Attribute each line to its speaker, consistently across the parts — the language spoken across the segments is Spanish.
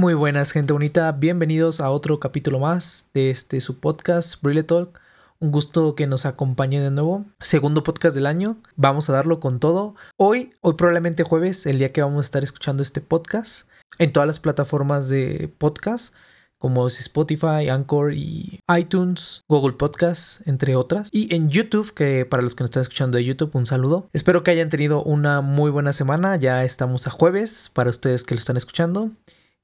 Speaker 1: Muy buenas, gente bonita. Bienvenidos a otro capítulo más de este su podcast, Brille Talk. Un gusto que nos acompañe de nuevo. Segundo podcast del año. Vamos a darlo con todo. Hoy, hoy probablemente jueves, el día que vamos a estar escuchando este podcast en todas las plataformas de podcast como es Spotify, Anchor y iTunes, Google Podcasts, entre otras. Y en YouTube, que para los que nos están escuchando de YouTube, un saludo. Espero que hayan tenido una muy buena semana. Ya estamos a jueves para ustedes que lo están escuchando.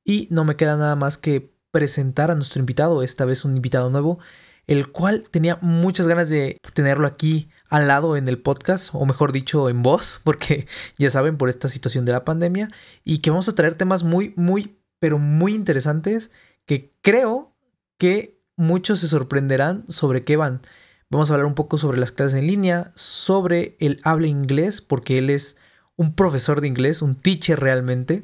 Speaker 1: Y no me queda nada más que presentar a nuestro invitado, esta vez un invitado nuevo, el cual tenía muchas ganas de tenerlo aquí al lado en el podcast, o mejor dicho, en voz, porque ya saben, por esta situación de la pandemia, y que vamos a traer temas muy, muy, pero muy interesantes que creo que muchos se sorprenderán sobre qué van. Vamos a hablar un poco sobre las clases en línea, sobre el habla inglés, porque él es un profesor de inglés, un teacher realmente.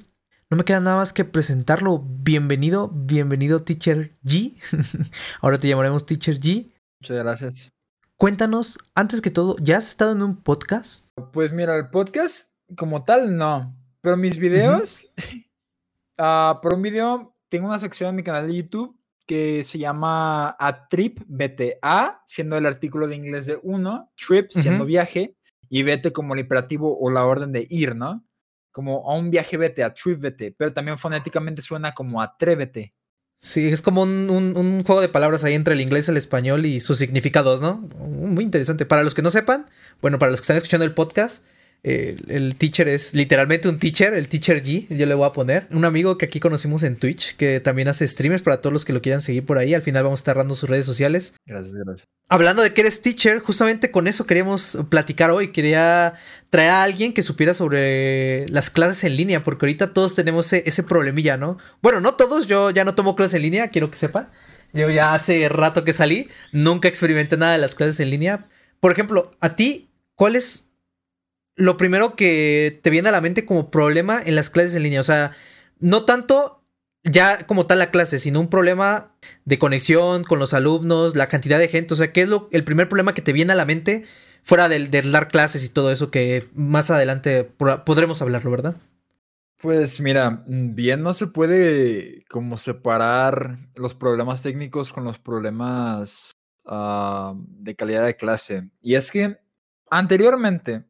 Speaker 1: No me queda nada más que presentarlo. Bienvenido, bienvenido Teacher G. Ahora te llamaremos Teacher G.
Speaker 2: Muchas gracias.
Speaker 1: Cuéntanos, antes que todo, ¿ya has estado en un podcast?
Speaker 2: Pues mira, el podcast como tal no, pero mis videos, ah, por un video, tengo una sección en mi canal de YouTube que se llama A Trip BTA, siendo el artículo de inglés de uno, trip siendo viaje, y vete como el imperativo o la orden de ir, ¿no? Como a un viaje vete, a trip vete, pero también fonéticamente suena como atrévete.
Speaker 1: Sí, es como un, juego de palabras ahí entre el inglés el español y sus significados, ¿no? Muy interesante. Para los que no sepan, bueno, para los que están escuchando el podcast, el teacher es literalmente un teacher, el teacher G, yo le voy a poner. Un amigo que aquí conocimos en Twitch, que también hace streamers para todos los que lo quieran seguir por ahí. Al final vamos a estar dando sus redes sociales.
Speaker 2: Gracias, gracias.
Speaker 1: Hablando de que eres teacher, justamente con eso queríamos platicar hoy. Quería traer a alguien que supiera sobre las clases en línea, porque ahorita todos tenemos ese, problemilla, ¿no? Bueno, no todos, yo ya no tomo clases en línea, quiero que sepan. Yo ya hace rato que salí, nunca experimenté nada de las clases en línea. Por ejemplo, a ti, ¿cuál es lo primero que te viene a la mente como problema en las clases en línea. O sea, no tanto ya como tal la clase, sino un problema de conexión con los alumnos, la cantidad de gente. O sea, ¿qué es lo, el primer problema que te viene a la mente fuera del, dar clases y todo eso que más adelante podremos hablarlo, verdad?
Speaker 2: Pues mira, bien no se puede como separar los problemas técnicos con los problemas ah, de calidad de clase. Y es que anteriormente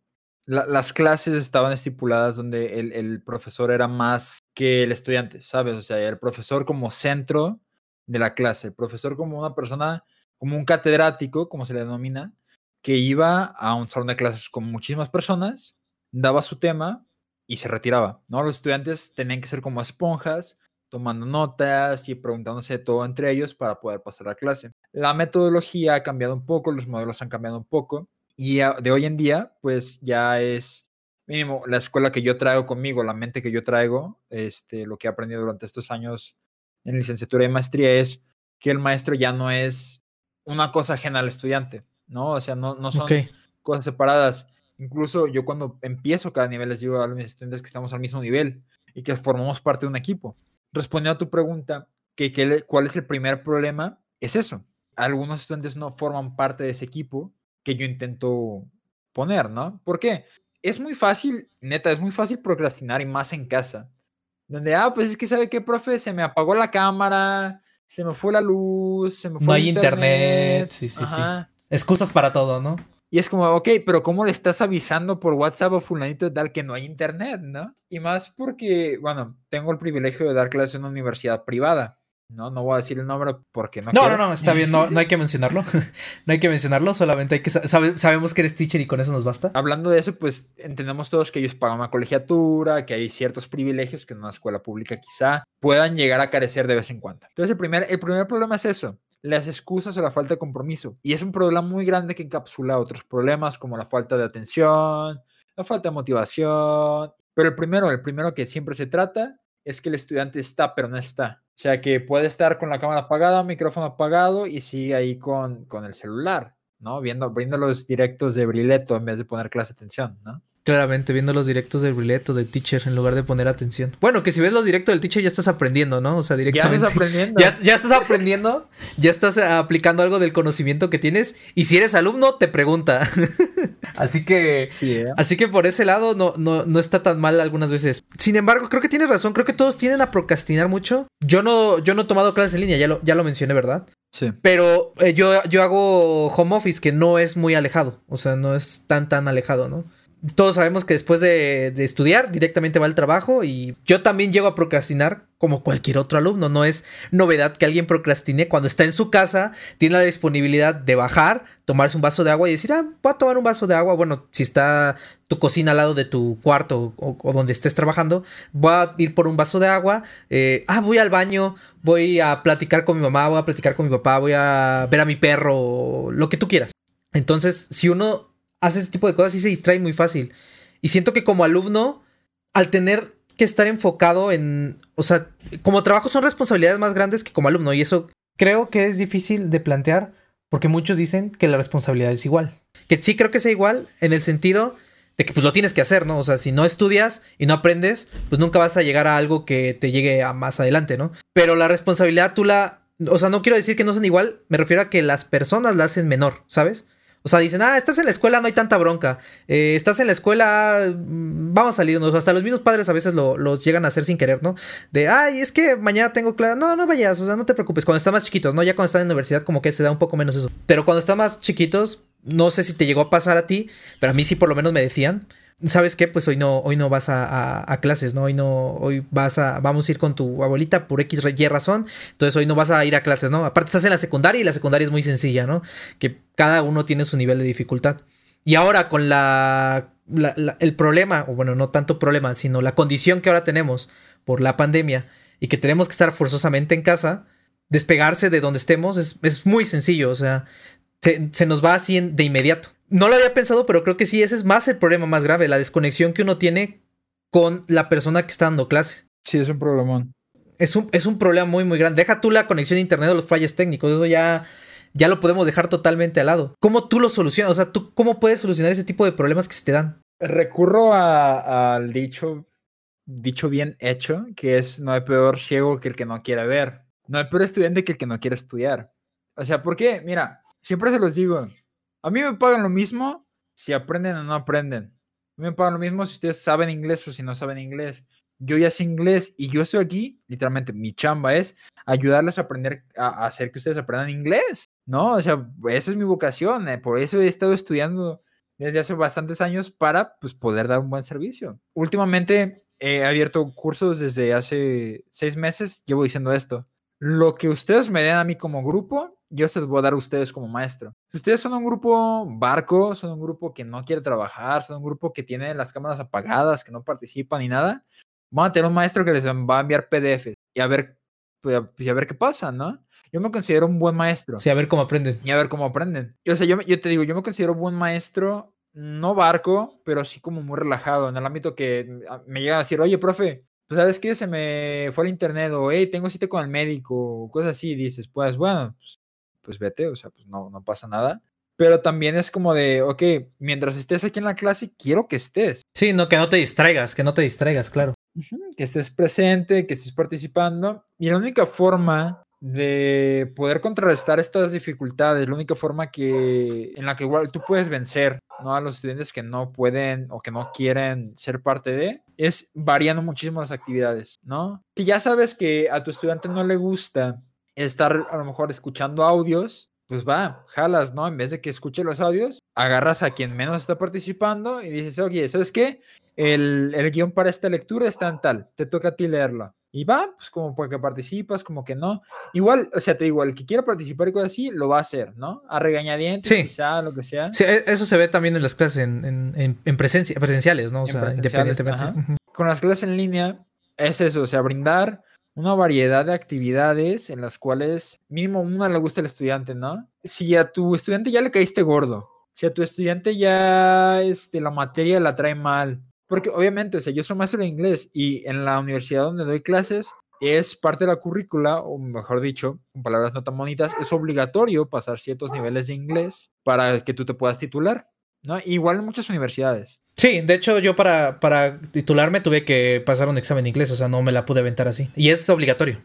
Speaker 2: las clases estaban estipuladas donde el, profesor era más que el estudiante, ¿sabes? O sea, el profesor como centro de la clase, el profesor como una persona, como un catedrático, como se le denomina, que iba a un salón de clases con muchísimas personas, daba su tema y se retiraba, ¿no? Los estudiantes tenían que ser como esponjas, tomando notas y preguntándose todo entre ellos para poder pasar la clase. La metodología ha cambiado un poco, los modelos han cambiado un poco y de hoy en día, pues ya es mínimo la escuela que yo traigo conmigo, la mente que yo traigo, este, lo que he aprendido durante estos años en licenciatura y maestría es que el maestro ya no es una cosa ajena al estudiante, ¿no? O sea, no, no son cosas separadas. Incluso yo cuando empiezo cada nivel les digo a mis estudiantes que estamos al mismo nivel y que formamos parte de un equipo. Respondiendo a tu pregunta, que, que, ¿cuál es el primer problema? Es eso. Algunos estudiantes no forman parte de ese equipo que yo intento poner, ¿no? ¿Por qué? Es muy fácil, neta, es muy fácil procrastinar y más en casa. Donde, ah, pues es que sabe qué, profe, se me apagó la cámara, se me fue la luz, se me fue
Speaker 1: No hay internet. sí, sí, sí. Excusas para todo, ¿no?
Speaker 2: Y es como, ok, pero ¿cómo le estás avisando por WhatsApp o fulanito tal que no hay internet, no? Y más porque, bueno, tengo el privilegio de dar clases en una universidad privada. No, no voy a decir el nombre porque no.
Speaker 1: No, no, no, está bien, no, no hay que mencionarlo. no hay que mencionarlo, solamente hay que sabemos que eres teacher y con eso nos basta.
Speaker 2: Hablando de eso, pues entendemos todos que ellos pagan una colegiatura, que hay ciertos privilegios que en una escuela pública quizá puedan llegar a carecer de vez en cuando. Entonces, el primer, el primer problema es eso, las excusas o la falta de compromiso. Y es un problema muy grande que encapsula otros problemas como la falta de atención, la falta de motivación. Pero el primero, el primero que siempre se trata es que el estudiante está, pero no está. Sea, que puede estar con la cámara apagada, micrófono apagado y sigue ahí con, con el celular, ¿no? Viendo, viendo los directos de Brileto en vez de poner clase de atención, ¿no?
Speaker 1: Claramente, viendo los directos del Brillet o del teacher en lugar de poner atención. Bueno, que si ves los directos del teacher ya estás aprendiendo, ¿no? O sea, directamente.
Speaker 2: Ya estás aprendiendo.
Speaker 1: Ya, ya estás aprendiendo, ya estás aplicando algo del conocimiento que tienes. Y si eres alumno, te pregunta. así que.
Speaker 2: Sí, ¿eh?
Speaker 1: Así que por ese lado no, no, no está tan mal algunas veces. Sin embargo, creo que tienes razón. Creo que todos tienden a procrastinar mucho. Yo no, yo no he tomado clases en línea, ya lo, ya lo mencioné, ¿verdad?
Speaker 2: Sí.
Speaker 1: Pero eh, yo, yo hago home office que no es muy alejado. O sea, no es tan, tan alejado, ¿no? Todos sabemos que después de, estudiar directamente va al trabajo y yo también llego a procrastinar como cualquier otro alumno. No es novedad que alguien procrastine cuando está en su casa, tiene la disponibilidad de bajar, tomarse un vaso de agua y decir, ah, voy a tomar un vaso de agua. Bueno, si está tu cocina al lado de tu cuarto o, o donde estés trabajando, voy a ir por un vaso de agua. Eh, ah, voy al baño, voy a platicar con mi mamá, voy a platicar con mi papá, voy a ver a mi perro, lo que tú quieras. Entonces, si uno hace ese tipo de cosas y se distrae muy fácil. Y siento que como alumno, al tener que estar enfocado en, o sea, como trabajo son responsabilidades más grandes que como alumno y eso creo que es difícil de plantear porque muchos dicen que la responsabilidad es igual. Que sí creo que sea igual en el sentido de que pues lo tienes que hacer, ¿no? O sea, si no estudias y no aprendes, pues nunca vas a llegar a algo que te llegue a más adelante, ¿no? Pero la responsabilidad tú la, o sea, no quiero decir que no sean igual, me refiero a que las personas la hacen menor, ¿sabes? O sea, dicen, ah, estás en la escuela, no hay tanta bronca. Eh, estás en la escuela, mm, vamos a salirnos. Hasta los mismos padres a veces lo, los llegan a hacer sin querer, ¿no? De, ay, es que mañana tengo clase. No, no vayas, o sea, no te preocupes. Cuando están más chiquitos, ¿no? Ya cuando están en universidad, como que se da un poco menos eso. Pero cuando están más chiquitos, no sé si te llegó a pasar a ti, pero a mí sí por lo menos me decían. ¿Sabes qué? Pues hoy no, hoy no vas a, a, clases, ¿no? Hoy no, hoy vas a, vamos a ir con tu abuelita por X, Y razón. Entonces hoy no vas a ir a clases, ¿no? Aparte estás en la secundaria y la secundaria es muy sencilla, ¿no? Que cada uno tiene su nivel de dificultad. Y ahora con la el problema, o bueno, no tanto problema, sino la condición que ahora tenemos por la pandemia y que tenemos que estar forzosamente en casa, despegarse de donde estemos es, es muy sencillo, o sea, se, se nos va así de inmediato. No lo había pensado, pero creo que sí, ese es más el problema más grave, la desconexión que uno tiene con la persona que está dando clase.
Speaker 2: Sí, es un problemón.
Speaker 1: Es un, es un problema muy, muy grande. Deja tú la conexión a internet o los fallos técnicos, eso ya, ya lo podemos dejar totalmente al lado. ¿Cómo tú lo solucionas? O sea, ¿tú cómo puedes solucionar ese tipo de problemas que se te dan?
Speaker 2: Recurro al dicho, dicho bien hecho, que es no hay peor ciego que el que no quiere ver. No hay peor estudiante que el que no quiere estudiar. O sea, ¿por qué? Mira, siempre se los digo, a mí me pagan lo mismo si aprenden o no aprenden. A mí me pagan lo mismo si ustedes saben inglés o si no saben inglés. Yo ya sé inglés y yo estoy aquí, literalmente, mi chamba es ayudarles a aprender, a hacer que ustedes aprendan inglés, ¿no? O sea, esa es mi vocación, eh, por eso he estado estudiando desde hace bastantes años para, pues, poder dar un buen servicio. Últimamente he abierto cursos desde hace seis meses, llevo diciendo esto. Lo que ustedes me den a mí como grupo, yo se los voy a dar a ustedes como maestro. Si ustedes son un grupo barco, son un grupo que no quiere trabajar, son un grupo que tiene las cámaras apagadas, que no participa ni nada, van a tener un maestro que les va a enviar PDF y a ver, pues, y a ver qué pasa, ¿no? Yo me considero un buen maestro.
Speaker 1: Sí, a ver cómo aprenden.
Speaker 2: Y a ver cómo aprenden. O sea, yo, yo te digo, yo me considero buen maestro, no barco, pero sí como muy relajado, en el ámbito que me llega a decir, oye, profe, pues sabes que se me fue el internet, o hey, tengo cita con el médico, o cosas así, y dices, pues bueno, pues, pues vete, o sea, pues no, no pasa nada. Pero también es como de, ok, mientras estés aquí en la clase, quiero que estés.
Speaker 1: Sí, no, que no te distraigas, que no te distraigas, claro.
Speaker 2: Uh -huh, que estés presente, que estés participando. Y la única forma de poder contrarrestar estas dificultades, la única forma que en la que igual tú puedes vencer ¿no? a los estudiantes que no pueden o que no quieren ser parte de, es variando muchísimo las actividades, ¿no? Si ya sabes que a tu estudiante no le gusta estar a lo mejor escuchando audios, pues va, jalas, ¿no? En vez de que escuche los audios, agarras a quien menos está participando y dices, oye, ¿sabes qué? El, el guion para esta lectura está en tal, te toca a ti leerlo. Y va, pues como porque participas, como que no. Igual, o sea, te digo, el que quiera participar y cosas así, lo va a hacer, ¿no? A regañadientes,
Speaker 1: sí.
Speaker 2: quizá, lo que sea.
Speaker 1: Sí, eso se ve también en las clases en, en, en presencia, presenciales, ¿no? O sea, independientemente.
Speaker 2: -huh. Con las clases en línea, es eso, o sea, brindar una variedad de actividades en las cuales mínimo una le gusta al estudiante, ¿no? Si a tu estudiante ya le caíste gordo, si a tu estudiante ya este, la materia la trae mal, porque obviamente, o sea, yo soy maestro de inglés y en la universidad donde doy clases es parte de la currícula, o mejor dicho, con palabras no tan bonitas, es obligatorio pasar ciertos niveles de inglés para que tú te puedas titular, ¿no? Igual en muchas universidades.
Speaker 1: Sí, de hecho yo para, para titularme tuve que pasar un examen de inglés, o sea, no me la pude aventar así. Y es obligatorio.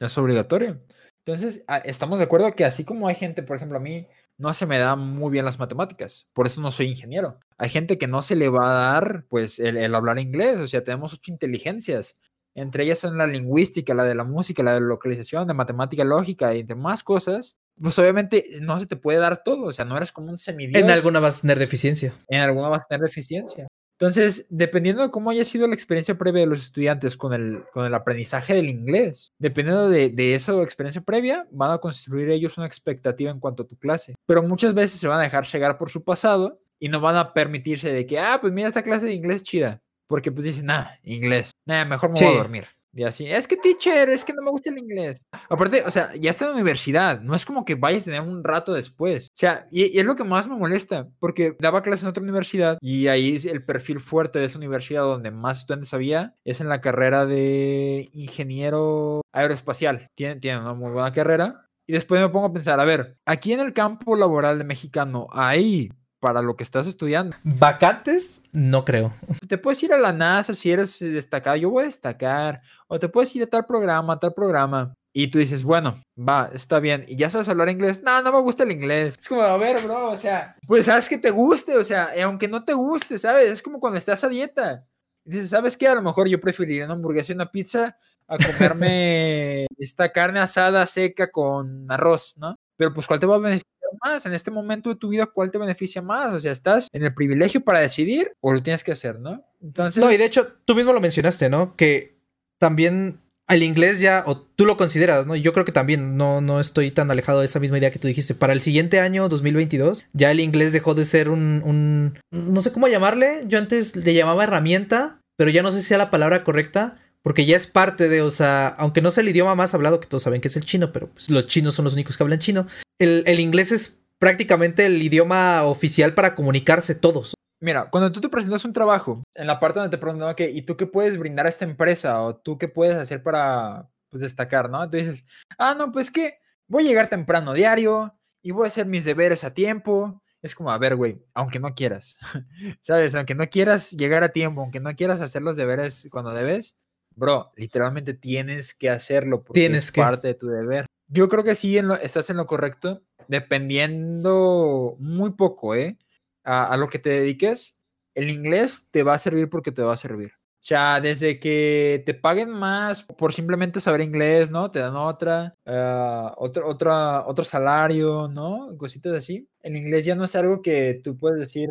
Speaker 2: Es obligatorio. Entonces, ah, estamos de acuerdo que así como hay gente, por ejemplo, a mí no se me da muy bien las matemáticas, por eso no soy ingeniero. Hay gente que no se le va a dar, pues, el, el hablar inglés, o sea, tenemos ocho inteligencias. Entre ellas son la lingüística, la de la música, la de localización, de matemática lógica y entre más cosas. Pues obviamente no se te puede dar todo, o sea, no eres como un semidios.
Speaker 1: En alguna vas a tener deficiencia.
Speaker 2: En alguna vas a tener deficiencia. Entonces, dependiendo de cómo haya sido la experiencia previa de los estudiantes con el, con el aprendizaje del inglés, dependiendo de, de esa experiencia previa, van a construir ellos una expectativa en cuanto a tu clase. Pero muchas veces se van a dejar llegar por su pasado y no van a permitirse de que, ah, pues mira esta clase de inglés chida. Porque pues dicen, nada, inglés. Nada, mejor me voy a dormir. Y así, es que teacher, es que no me gusta el inglés. Aparte, o sea, ya está en la universidad, no es como que vayas a tener un rato después. O sea, y, es lo que más me molesta, porque daba clases en otra universidad y ahí el perfil fuerte de esa universidad donde más estudiantes había es en la carrera de ingeniero aeroespacial. Tiene, tiene una muy buena carrera. Y después me pongo a pensar, a ver, aquí en el campo laboral de mexicano hay para lo que estás estudiando.
Speaker 1: ¿Vacantes? No creo.
Speaker 2: Te puedes ir a la NASA si eres destacado, yo voy a destacar, o te puedes ir a tal programa, a tal programa. Y tú dices, bueno, va, está bien. ¿Y ya sabes hablar inglés? No, no me gusta el inglés. Es como, a ver, bro, o sea, pues sabes que te guste, o sea, aunque no te guste, ¿sabes? Es como cuando estás a dieta. Y dices, ¿sabes qué? A lo mejor yo preferiría una hamburguesa y una pizza a comerme esta carne asada seca con arroz, ¿no? Pero pues, ¿cuál te va a beneficiar más? En este momento de tu vida, ¿cuál te beneficia más? O sea, ¿estás en el privilegio para decidir o lo tienes que hacer, no?
Speaker 1: Entonces... No, y de hecho, tú mismo lo mencionaste, ¿no? Que también el inglés ya, o tú lo consideras, ¿no? Yo creo que también no, no estoy tan alejado de esa misma idea que tú dijiste. Para el siguiente año, 2022, ya el inglés dejó de ser un, un no sé cómo llamarle, yo antes le llamaba herramienta, pero ya no sé si sea la palabra correcta, porque ya es parte de, o sea, aunque no sea el idioma más hablado, que todos saben que es el chino, pero pues, los chinos son los únicos que hablan chino, el, inglés es prácticamente el idioma oficial para comunicarse todos.
Speaker 2: Mira, cuando tú te presentas un trabajo, en la parte donde te preguntan, ok, ¿y tú qué puedes brindar a esta empresa? ¿O tú qué puedes hacer para pues, destacar, no? Tú dices, ah, no, pues que voy a llegar temprano diario y voy a hacer mis deberes a tiempo. Es como, a ver, güey, aunque no quieras, ¿sabes? Aunque no quieras llegar a tiempo, aunque no quieras hacer los deberes cuando debes, bro, literalmente tienes que hacerlo porque tienes es parte de tu deber. Yo creo que sí estás en lo correcto, dependiendo muy poco, ¿eh? A, lo que te dediques, el inglés te va a servir porque te va a servir. O sea, desde que te paguen más por simplemente saber inglés, ¿no? Te dan otra, uh, otro, otra, otro salario, ¿no? Cositas así. El inglés ya no es algo que tú puedes decir,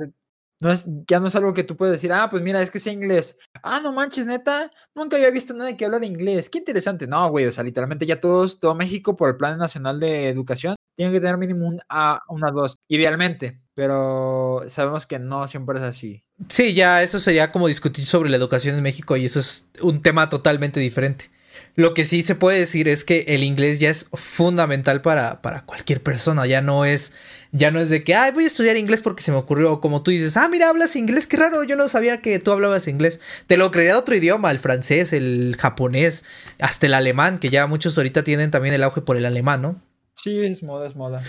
Speaker 2: ya no es algo que tú puedes decir, ah, pues mira, es que sé inglés. Ah, no manches, neta, nunca había visto nada que habla de inglés. Qué interesante. No, güey, o sea, literalmente ya todos, todo México por el Plan Nacional de Educación tiene que tener mínimo un A, una 2, idealmente. Pero sabemos que no siempre es así.
Speaker 1: Sí, ya eso sería como discutir sobre la educación en México y eso es un tema totalmente diferente. Lo que sí se puede decir es que el inglés ya es fundamental para, para cualquier persona. Ya no es, ya no es de que, ay, voy a estudiar inglés porque se me ocurrió. Como tú dices, ah, mira, hablas inglés, qué raro, yo no sabía que tú hablabas inglés. Te lo creería otro idioma, el francés, el japonés, hasta el alemán, que ya muchos ahorita tienen también el auge por el alemán, ¿no?
Speaker 2: Sí, es moda, es moda.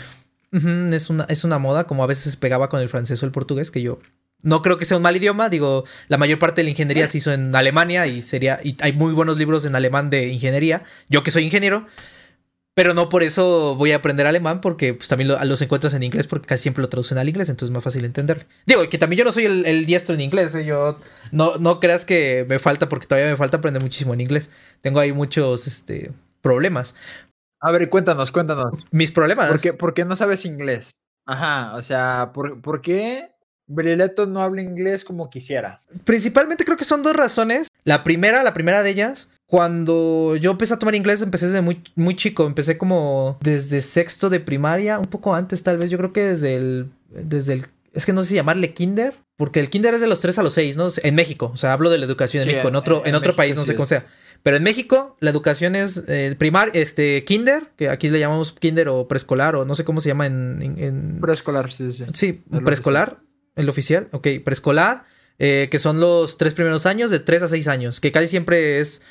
Speaker 1: es, una, es una moda, como a veces pegaba con el francés o el portugués, que yo no creo que sea un mal idioma, digo, la mayor parte de la ingeniería se hizo en Alemania y sería y hay muy buenos libros en alemán de ingeniería. Yo que soy ingeniero, pero no por eso voy a aprender alemán porque pues, también los encuentras en inglés porque casi siempre lo traducen al inglés, entonces es más fácil entender. Digo, que también yo no soy el, diestro en inglés, ¿eh? yo no, no creas que me falta porque todavía me falta aprender muchísimo en inglés. Tengo ahí muchos este, problemas.
Speaker 2: A ver, cuéntanos, cuéntanos.
Speaker 1: Mis problemas.
Speaker 2: ¿Por qué, por qué no sabes inglés? Ajá, o sea, ¿por, ¿por qué Brileto no habla inglés como quisiera.
Speaker 1: Principalmente creo que son dos razones. La primera, la primera de ellas, cuando yo empecé a tomar inglés, empecé desde muy, muy chico. Empecé como desde sexto de primaria, un poco antes tal vez. Yo creo que desde el, desde el, es que no sé si llamarle kinder, porque el kinder es de los 3 a los 6, ¿no? En México, o sea, hablo de la educación en México. En otro, en, otro país, no sé cómo sea. Pero en México, la educación es eh, primar, este, kinder, que aquí le llamamos kinder o preescolar, o no sé cómo se llama en... en,
Speaker 2: Preescolar, sí, sí.
Speaker 1: Sí, preescolar el oficial, ok, preescolar, eh, que son los tres primeros años, de tres a seis años, que casi siempre es,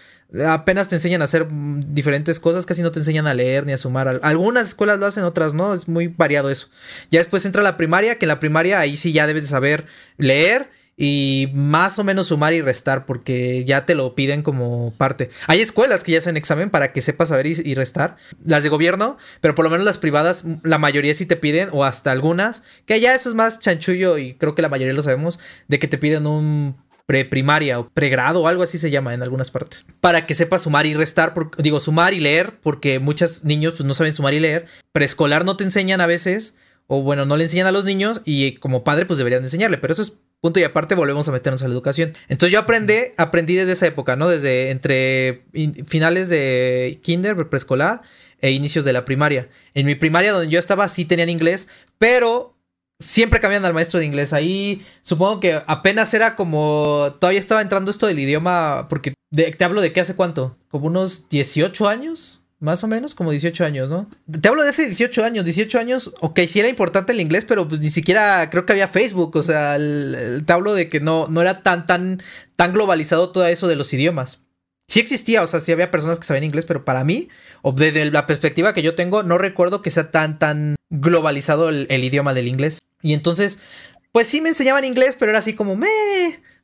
Speaker 1: apenas te enseñan a hacer diferentes cosas, casi no te enseñan a leer ni a sumar. Algunas escuelas lo hacen, otras no, es muy variado eso. Ya después entra la primaria, que en la primaria ahí sí ya debes de saber leer y más o menos sumar y restar porque ya te lo piden como parte. Hay escuelas que ya hacen examen para que sepas saber y, restar, las de gobierno, pero por lo menos las privadas, la mayoría sí te piden, o hasta algunas, que ya eso es más chanchullo y creo que la mayoría lo sabemos, de que te piden un preprimaria o pregrado o algo así se llama en algunas partes. Para que sepas sumar y restar, digo, sumar y leer, porque muchos niños pues, no saben sumar y leer. Preescolar no te enseñan a veces, o bueno, no le enseñan a los niños y como padre pues deberían enseñarle, pero eso es punto y aparte volvemos a meternos a la educación. Entonces yo aprendí, aprendí desde esa época, ¿no? Desde entre finales de kinder, preescolar e inicios de la primaria. En mi primaria donde yo estaba sí tenían inglés, pero siempre cambian al maestro de inglés. Ahí supongo que apenas era como todavía estaba entrando esto del idioma porque te hablo de qué hace cuánto, como unos 18 años más o menos, como 18 años, ¿no? Te hablo de hace 18 años, 18 años, ok, sí era importante el inglés, pero pues ni siquiera creo que había Facebook, o sea, te hablo de que no, no era tan, tan, tan globalizado todo eso de los idiomas. Sí existía, o sea, sí había personas que sabían inglés, pero para mí, o desde la perspectiva que yo tengo, no recuerdo que sea tan, tan globalizado el, el idioma del inglés. Y entonces, pues sí me enseñaban inglés, pero era así como, me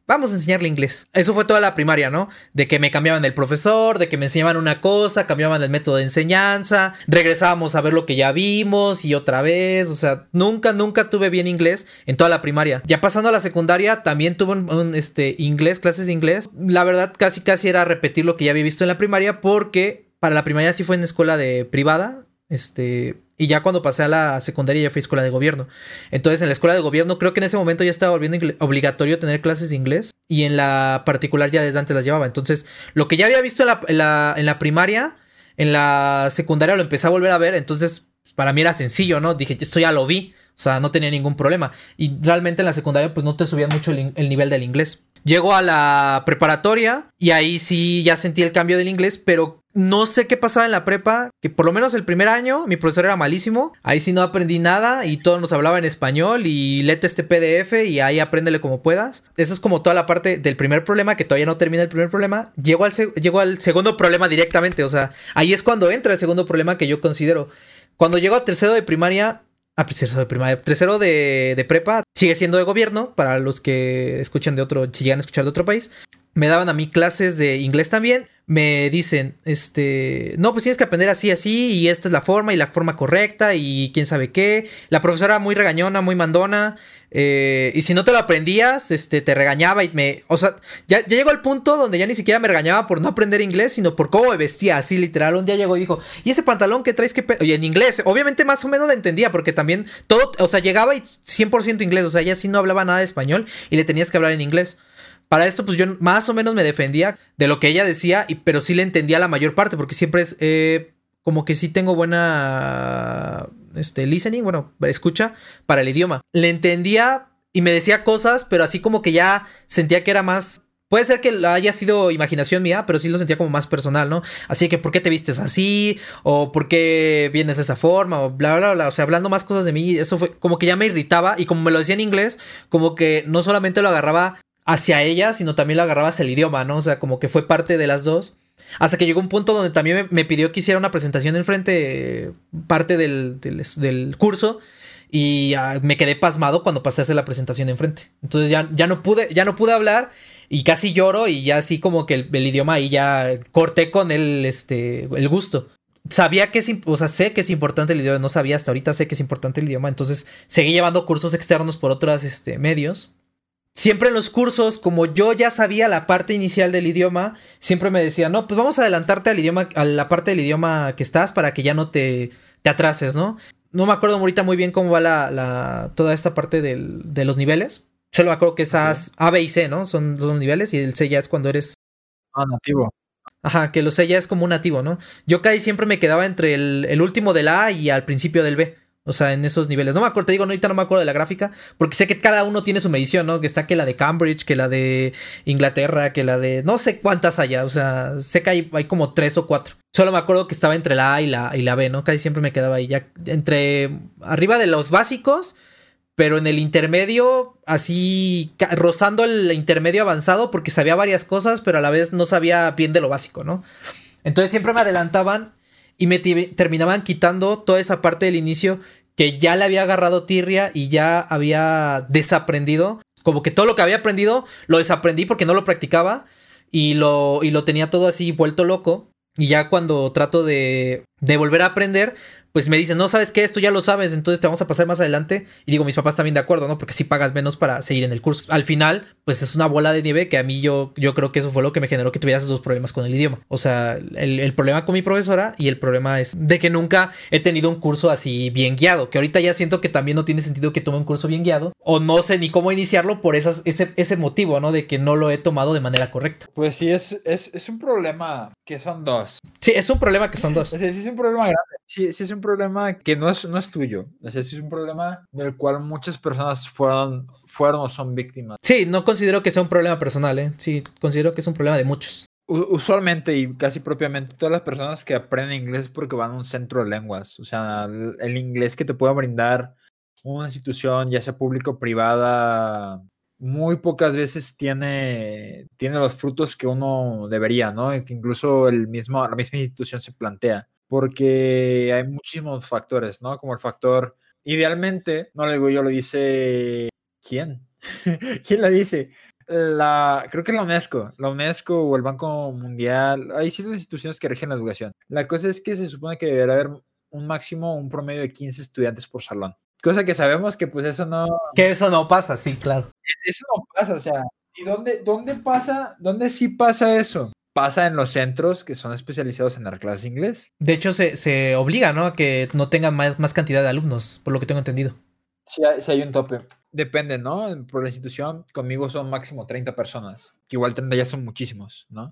Speaker 1: vamos a enseñarle inglés. Eso fue toda la primaria, ¿no? De que me cambiaban el profesor, de que me enseñaban una cosa, cambiaban el método de enseñanza, regresábamos a ver lo que ya vimos y otra vez, o sea, nunca, nunca tuve bien inglés en toda la primaria. Ya pasando a la secundaria, también tuve un, este, inglés, clases de inglés. La verdad, casi, casi era repetir lo que ya había visto en la primaria porque para la primaria sí fue en escuela de privada, este, y ya cuando pasé a la secundaria ya fui a escuela de gobierno. Entonces en la escuela de gobierno creo que en ese momento ya estaba volviendo obligatorio tener clases de inglés. Y en la particular ya desde antes las llevaba. Entonces lo que ya había visto en la, en la, primaria, en la secundaria lo empecé a volver a ver. Entonces para mí era sencillo, ¿no? Dije, esto ya lo vi. O sea, no tenía ningún problema. Y realmente en la secundaria pues no te subía mucho el nivel del inglés. Llego a la preparatoria y ahí sí ya sentí el cambio del inglés, pero no sé qué pasaba en la prepa, que por lo menos el primer año mi profesor era malísimo, ahí sí no aprendí nada y todo nos hablaba en español y lete este PDF y ahí apréndele como puedas. Eso es como toda la parte del primer problema, que todavía no termina el primer problema. Llego al, segundo problema directamente, o sea, ahí es cuando entra el segundo problema que yo considero. Cuando llego al tercero de primaria, a tercero de primaria, tercero de, de, prepa, sigue siendo de gobierno, para los que escuchan de otro, si a escuchar de otro país. Me daban a mí clases de inglés también me dicen, este, no, pues tienes que aprender así, así, y esta es la forma y la forma correcta, y quién sabe qué. La profesora muy regañona, muy mandona, eh, y si no te lo aprendías, este, te regañaba y me, o sea, ya, ya, llegó el punto donde ya ni siquiera me regañaba por no aprender inglés, sino por cómo me vestía, así literal. Un día llegó y dijo, ¿y ese pantalón que traes que... Oye, en inglés, obviamente más o menos lo entendía, porque también todo, o sea, llegaba y 100% inglés, o sea, ella sí no hablaba nada de español y le tenías que hablar en inglés. Para esto, pues yo más o menos me defendía de lo que ella decía, y, pero sí le entendía la mayor parte, porque siempre es eh, como que sí tengo buena este, listening, bueno, escucha para el idioma. Le entendía y me decía cosas, pero así como que ya sentía que era más Puede ser que haya sido imaginación mía, pero sí lo sentía como más personal, ¿no? Así que, ¿por qué te vistes así? ¿O por qué vienes de esa forma? O bla, bla, bla. O sea, hablando más cosas de mí, eso fue como que ya me irritaba. Y como me lo decía en inglés, como que no solamente lo agarraba hacia ella, sino también lo agarrabas el idioma, ¿no? O sea, como que fue parte de las dos. Hasta que llegó un punto donde también me, pidió que hiciera una presentación enfrente, parte del, del, curso. Y me quedé pasmado cuando pasé a hacer la presentación enfrente. Entonces ya, ya, no pude, ya no pude hablar y casi lloro y ya así como que el, idioma ahí ya corté con el, este, el gusto. Sabía que es, o sea, sé que es importante el idioma, no sabía hasta ahorita sé que es importante el idioma, entonces seguí llevando cursos externos por otros este, medios siempre en los cursos, como yo ya sabía la parte inicial del idioma, siempre me decía, no, pues vamos a adelantarte al idioma, a la parte del idioma que estás para que ya no te, te atrases, ¿no? No me acuerdo ahorita muy bien cómo va la, la toda esta parte del, de los niveles. Solo me acuerdo que esas A, B y C, ¿no? Son dos niveles y el C ya es cuando eres...
Speaker 2: Ah, nativo.
Speaker 1: Ajá, que lo C ya es como un nativo, ¿no? Yo casi siempre me quedaba entre el, el último del A y al principio del B. O sea, en esos niveles. No me acuerdo, te digo, ahorita no me acuerdo de la gráfica. Porque sé que cada uno tiene su medición, ¿no? Que está que la de Cambridge, que la de Inglaterra, que la de. No sé cuántas haya. O sea, sé que hay, hay como tres o cuatro. Solo me acuerdo que estaba entre la A y la, y la B, ¿no? Casi siempre me quedaba ahí. Ya entre. Arriba de los básicos. Pero en el intermedio, así. rozando el intermedio avanzado. Porque sabía varias cosas, pero a la vez no sabía bien de lo básico, ¿no? Entonces siempre me adelantaban y me terminaban quitando toda esa parte del inicio que ya le había agarrado tirria y ya había desaprendido Como que todo lo que había aprendido lo desaprendí porque no lo practicaba y lo, y lo tenía todo así vuelto loco. Y ya cuando trato de, de volver a aprender, pues me dicen, no sabes qué, esto ya lo sabes, entonces te vamos a pasar más adelante. Y digo, mis papás también de acuerdo, ¿no? Porque si pagas menos para seguir en el curso. Al final, pues es una bola de nieve que a mí yo, yo creo que eso fue lo que me generó que tuviera esos dos problemas con el idioma. O sea, el, el, problema con mi profesora y el problema es de que nunca he tenido un curso así bien guiado. Que ahorita ya siento que también no tiene sentido que tome un curso bien guiado. O no sé ni cómo iniciarlo por esas, ese, ese motivo, ¿no? De que no lo he tomado de manera correcta.
Speaker 2: Pues sí, es, es, es un problema que son dos.
Speaker 1: Sí, es un problema que son dos.
Speaker 2: Sea, sí es un problema grande. Sí, sí es un problema que no es, no es tuyo. O sea, sí es un problema del cual muchas personas fueron, fueron o son víctimas.
Speaker 1: Sí, no considero que sea un problema personal, ¿eh? Sí, considero que es un problema de muchos.
Speaker 2: Usualmente y casi propiamente todas las personas que aprenden inglés es porque van a un centro de lenguas. O sea, el, inglés que te pueda brindar una institución, ya sea pública o privada, muy pocas veces tiene, tiene los frutos que uno debería, ¿no? Que incluso el mismo, la misma institución se plantea porque hay muchísimos factores, ¿no? Como el factor, idealmente, no lo digo yo, lo dice, ¿quién? ¿Quién lo dice? La, creo que la UNESCO, la UNESCO o el Banco Mundial, hay ciertas instituciones que rigen la educación. La cosa es que se supone que debería haber un máximo, un promedio de 15 estudiantes por salón. Cosa que sabemos que pues eso no...
Speaker 1: Que eso no pasa, sí, claro.
Speaker 2: Eso no pasa, o sea, ¿y dónde, dónde pasa, dónde sí pasa eso? Pasa en los centros que son especializados en dar clases de inglés.
Speaker 1: De hecho, se, se obliga, ¿no? A que no tengan más, más, cantidad de alumnos, por lo que tengo entendido.
Speaker 2: Sí hay, sí hay, un tope. Depende, ¿no? Por la institución, conmigo son máximo 30 personas, que igual 30 ya son muchísimos, ¿no?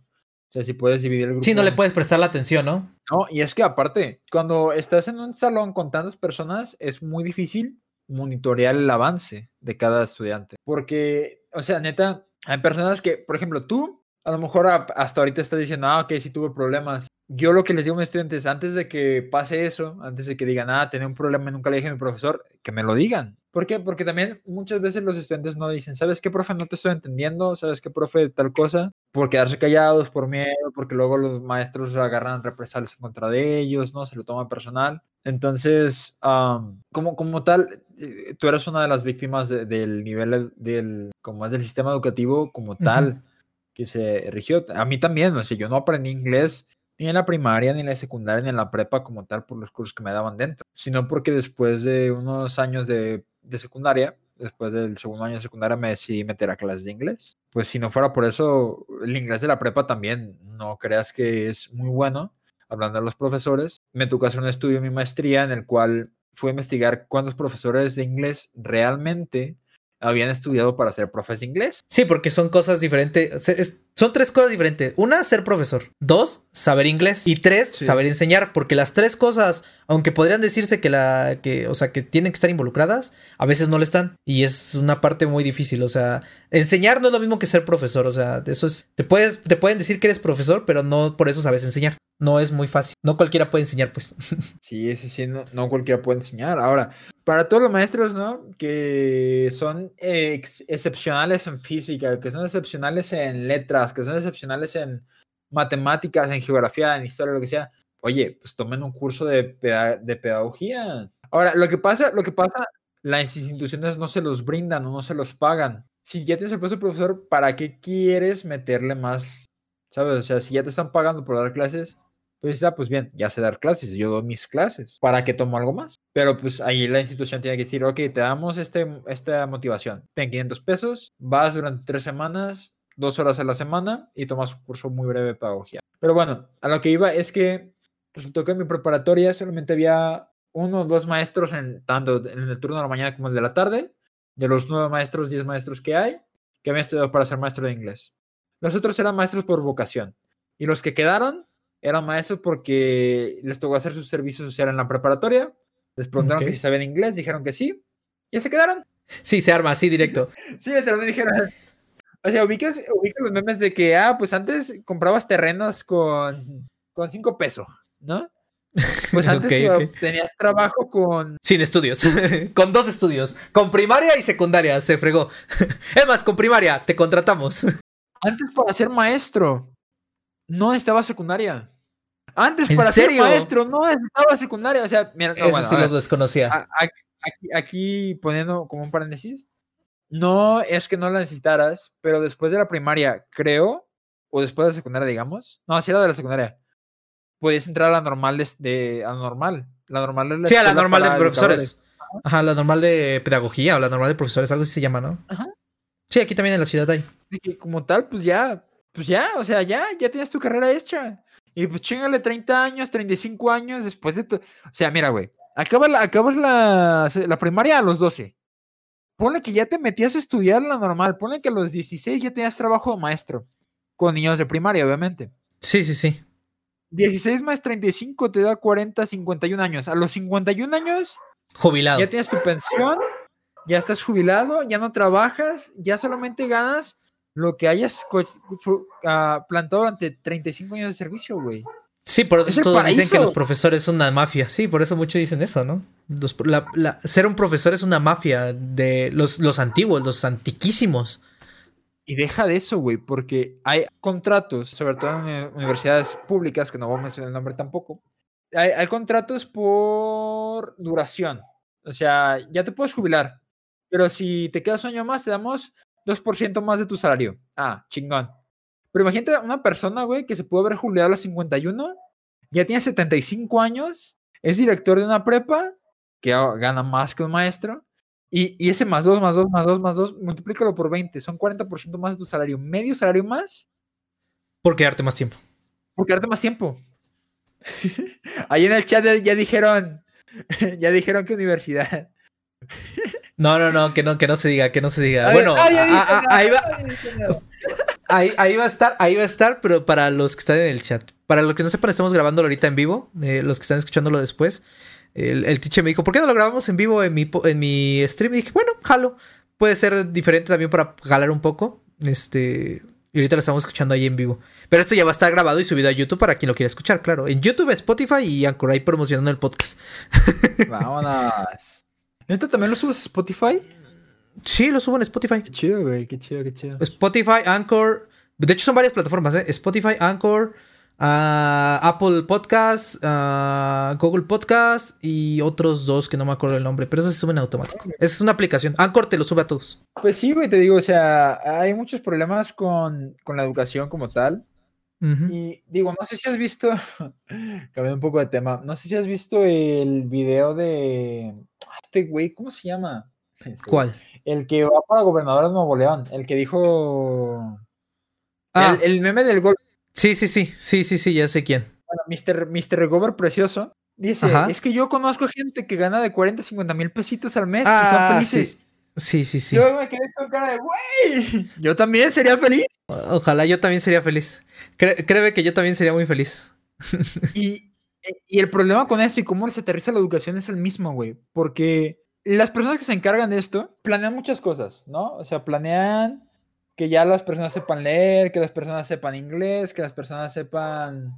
Speaker 2: O sea, si puedes dividir el grupo.
Speaker 1: Sí, no le puedes prestar la atención, ¿no?
Speaker 2: No, y es que aparte, cuando estás en un salón con tantas personas, es muy difícil monitorear el avance de cada estudiante. Porque, o sea, neta, hay personas que, por ejemplo, tú a lo mejor hasta ahorita estás diciendo, ah, ok, sí tuve problemas. Yo lo que les digo a mis estudiantes, antes de que pase eso, antes de que digan, ah, tenía un problema, nunca le dije a mi profesor, que me lo digan. ¿Por qué? Porque también muchas veces los estudiantes no dicen, ¿sabes qué, profe? No te estoy entendiendo, ¿sabes qué, profe? Tal cosa. Por quedarse callados, por miedo, porque luego los maestros agarran represalias en contra de ellos, ¿no? Se lo toma personal. Entonces, um, como, como tal, eh, tú eres una de las víctimas de, del nivel del, como es del sistema educativo como tal. Uh -huh que se rigió. A mí también, o sea, yo no aprendí inglés ni en la primaria, ni en la secundaria, ni en la prepa como tal por los cursos que me daban dentro, sino porque después de unos años de, de secundaria, después del segundo año de secundaria me decidí meter a clases de inglés. Pues si no fuera por eso, el inglés de la prepa también, no creas que es muy bueno, hablando de los profesores. Me tocó hacer un estudio mi maestría en el cual fui a investigar cuántos profesores de inglés realmente habían estudiado para ser profes de inglés.
Speaker 1: Sí, porque son cosas diferentes. Es, son tres cosas diferentes. Una, ser profesor. Dos, saber inglés. Y tres, sí. saber enseñar. Porque las tres cosas, aunque podrían decirse que la, que, o sea, que tienen que estar involucradas, a veces no lo están. Y es una parte muy difícil. O sea, enseñar no es lo mismo que ser profesor. O sea, eso es. Te puedes, te pueden decir que eres profesor, pero no por eso sabes enseñar. No es muy fácil. No cualquiera puede enseñar, pues.
Speaker 2: Sí, sí, sí, no, no cualquiera puede enseñar. Ahora, para todos los maestros, ¿no? Que son ex excepcionales en física, que son excepcionales en letras, que son excepcionales en matemáticas, en geografía, en historia, lo que sea. Oye, pues tomen un curso de, de pedagogía. Ahora, lo que pasa, lo que pasa, las instituciones no se los brindan o no se los pagan. Si ya tienes el puesto de profesor, ¿para qué quieres meterle más? ¿Sabes? O sea, si ya te están pagando por dar clases, pues, ah, pues bien, ya sé dar clases, yo doy mis clases, ¿para qué tomo algo más? Pero pues ahí la institución tiene que decir, ok, te damos este, esta motivación, ten 500 pesos, vas durante tres semanas, dos horas a la semana y tomas un curso muy breve de pedagogía. Pero bueno, a lo que iba es que resultó que en mi preparatoria solamente había uno o dos maestros en, tanto en el turno de la mañana como el de la tarde, de los nueve maestros, diez maestros que hay, que habían estudiado para ser maestro de inglés. Los otros eran maestros por vocación. Y los que quedaron eran maestros porque les tocó hacer su servicio social en la preparatoria. Les preguntaron okay. que si sabían inglés, dijeron que sí. Y se quedaron.
Speaker 1: Sí, se arma así directo.
Speaker 2: sí, literalmente dijeron. O sea, ubicas, ubicas los memes de que, ah, pues antes comprabas terrenos con, con cinco pesos, ¿no? Pues antes okay, okay. tenías trabajo con.
Speaker 1: Sin estudios. con dos estudios. Con primaria y secundaria. Se fregó. es más, con primaria, te contratamos.
Speaker 2: Antes para ser maestro, no estaba secundaria. Antes, para serio? ser maestro, no necesitaba secundaria. O sea, mira, no,
Speaker 1: Eso bueno, sí lo desconocía.
Speaker 2: Aquí, aquí, poniendo como un paréntesis, no es que no la necesitaras, pero después de la primaria, creo, o después de la secundaria, digamos, no, así era de la secundaria, podías entrar a la normal de, de a normal, la normal la
Speaker 1: Sí, a la normal de profesores. Ajá, la normal de pedagogía o la normal de profesores, algo así se llama, ¿no?
Speaker 2: Ajá.
Speaker 1: Sí, aquí también en la ciudad hay.
Speaker 2: Como tal, pues ya, pues ya, o sea, ya, ya tienes tu carrera hecha. Y pues chingale 30 años, 35 años después de tu... O sea, mira, güey, acabas la, acabas la, la primaria a los 12. Ponle que ya te metías a estudiar la normal. Ponle que a los 16 ya tenías trabajo de maestro. Con niños de primaria, obviamente.
Speaker 1: Sí, sí, sí.
Speaker 2: 16 más 35 te da 40, 51 años. A los 51 años
Speaker 1: Jubilado.
Speaker 2: ya tienes tu pensión, ya estás jubilado, ya no trabajas, ya solamente ganas lo que hayas ah, plantado durante 35 años de servicio, güey.
Speaker 1: Sí, por
Speaker 2: Es
Speaker 1: eso todos dicen que los profesores son una mafia. Sí, por eso muchos dicen eso, ¿no? Los- la- la- ser un profesor es una mafia de los, los antiguos, los antiquísimos.
Speaker 2: Y deja de eso, güey, porque hay contratos, sobre todo en uni- universidades públicas, que no voy a mencionar el nombre tampoco, hay, contratos por duración. O sea, ya te puedes jubilar, pero si te quedas un año más, te damos 2% más de tu salario. Ah, chingón. Pero imagínate una persona, güey, que se puede haber jubilado a los 51, ya tiene 75 años, es director de una prepa, que gana más que un maestro, y, y ese más 2, más 2, más 2, más 2, multiplícalo por 20, son 40% más de tu salario, medio salario más,
Speaker 1: Por quedarte más tiempo.
Speaker 2: por quedarte más tiempo. Ahí en el chat ya, dijeron, ya dijeron que universidad.
Speaker 1: No, no, no, que no, que no se diga, que no se diga.
Speaker 2: Ay,
Speaker 1: bueno,
Speaker 2: ay, ya
Speaker 1: a-
Speaker 2: dije
Speaker 1: a-
Speaker 2: nada,
Speaker 1: ahí va. Ahí, ahí va a estar, ahí va a estar, pero para los que están en el chat. Para los que no sepan, estamos grabándolo ahorita en vivo. eh, los que están escuchándolo después. El, el teacher me dijo, ¿por qué no lo grabamos en vivo en mi, en mi stream? Y dije, bueno, jalo. Puede ser diferente también para jalar un poco. Este. Y ahorita lo estamos escuchando ahí en vivo. Pero esto ya va a estar grabado y subido a YouTube para quien lo quiera escuchar, claro. En YouTube, Spotify y Anchor ahí promocionando el podcast.
Speaker 2: Vámonos. ¿Neta también lo subes a Spotify?
Speaker 1: Sí, lo subo en Spotify.
Speaker 2: Qué chido, güey, qué chido, qué chido.
Speaker 1: Spotify, Anchor. De hecho, son varias plataformas, ¿eh? Spotify, Anchor, ah, Apple Podcast, ah, Google Podcast y otros dos que no me acuerdo el nombre, pero esos se suben automático. Es una aplicación. Anchor te lo sube a todos.
Speaker 2: Pues sí, güey, te digo, o sea, hay muchos problemas con, con la educación como tal. Y digo, no sé si has visto, cambiando un poco de tema, no sé si has visto el video de este güey, ¿cómo se llama? Este
Speaker 1: ¿Cuál?
Speaker 2: El que va para gobernador de Nuevo León, el que dijo
Speaker 1: Ah,
Speaker 2: el, el meme del gol,
Speaker 1: sí, sí, sí, sí, sí, sí, ya sé quién.
Speaker 2: bueno, Mr. Mr. Gober Precioso, dice,
Speaker 1: Ajá.
Speaker 2: es que yo conozco gente que gana de 40 a 50 mil pesitos al mes y
Speaker 1: Ah,
Speaker 2: son felices.
Speaker 1: Sí, sí, sí.
Speaker 2: Yo me quedé con cara de, güey, yo también sería feliz.
Speaker 1: Ojalá yo también sería feliz. Cre- créeme que yo también sería muy feliz.
Speaker 2: Y, y el problema con eso y cómo se aterriza la educación es el mismo, güey. Porque las personas que se encargan de esto planean muchas cosas, ¿no? O sea, planean que ya las personas sepan leer, que las personas sepan inglés, que las personas sepan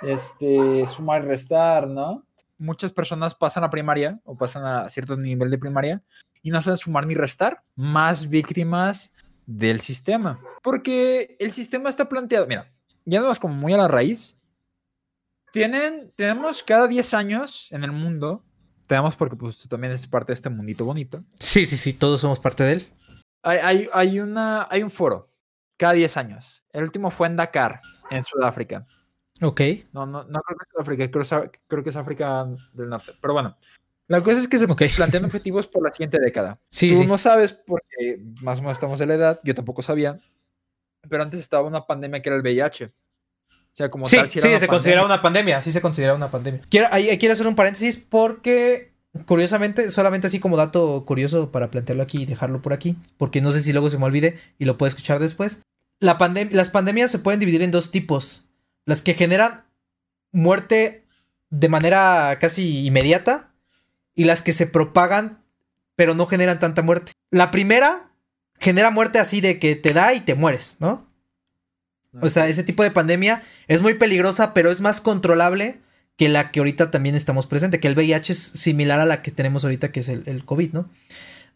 Speaker 2: este, sumar restar, ¿no? Muchas personas pasan a primaria o pasan a cierto nivel de primaria y no saben sumar ni restar. Más víctimas del sistema. Porque el sistema está planteado, mira, yéndonos como muy a la raíz, tienen, tenemos cada 10 años en el mundo, tenemos porque pues tú también eres parte de este mundito bonito,
Speaker 1: Sí, sí, sí, todos somos parte de él.
Speaker 2: Hay, hay, hay una, hay un foro cada 10 años. El último fue en Dakar, en Sudáfrica.
Speaker 1: Ok.
Speaker 2: No, no, no creo que es Sudáfrica, creo, creo que es África del Norte. Pero bueno, la cosa es que se
Speaker 1: Ok.
Speaker 2: plantean objetivos por la siguiente década.
Speaker 1: Sí,
Speaker 2: Tú
Speaker 1: sí.
Speaker 2: no sabes porque más o menos estamos de la edad, yo tampoco sabía, pero antes estaba una pandemia que era el VIH. O sea, como
Speaker 1: Sí,
Speaker 2: tal,
Speaker 1: sí,
Speaker 2: era una
Speaker 1: se considera
Speaker 2: pandemia.
Speaker 1: una pandemia, sí se considera una pandemia. Quiero, ahí quiero hacer un paréntesis porque, curiosamente, solamente así como dato curioso para plantearlo aquí y dejarlo por aquí, porque no sé si luego se me olvide y lo puedo escuchar después. La pandem- las pandemias se pueden dividir en dos tipos. Las que generan muerte de manera casi inmediata y las que se propagan pero no generan tanta muerte. La primera genera muerte así de que te da y te mueres, ¿no? O sea, ese tipo de pandemia es muy peligrosa, pero es más controlable que la que ahorita también estamos presente, que el VIH es similar a la que tenemos ahorita, que es el, el COVID, ¿no?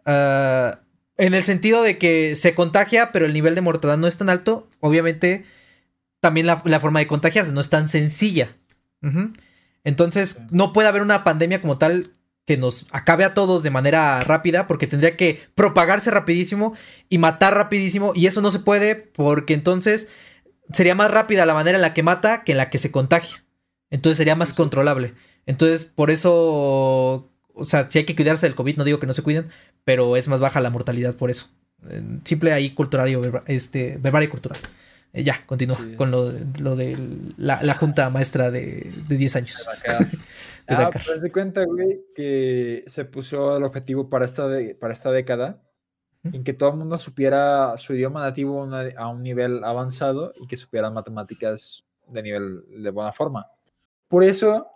Speaker 1: Ah, en el sentido de que se contagia, pero el nivel de mortandad no es tan alto, obviamente también la, la forma de contagiarse no es tan sencilla. Entonces, no puede haber una pandemia como tal que nos acabe a todos de manera rápida, porque tendría que propagarse rapidísimo y matar rapidísimo, y eso no se puede porque entonces sería más rápida la manera en la que mata que en la que se contagia. Entonces sería más controlable. Entonces, por eso, o sea, si hay que cuidarse del COVID, no digo que no se cuiden, pero es más baja la mortalidad por eso. Simple ahí cultural este, verbal y cultural. Eh, ya, continúa con lo, de la, junta maestra de, de 10 años.
Speaker 2: ah, pues de cuenta, güey, que se puso el objetivo para esta, para esta década en que todo el mundo supiera su idioma nativo a un nivel avanzado y que supieran matemáticas de nivel de buena forma. Por eso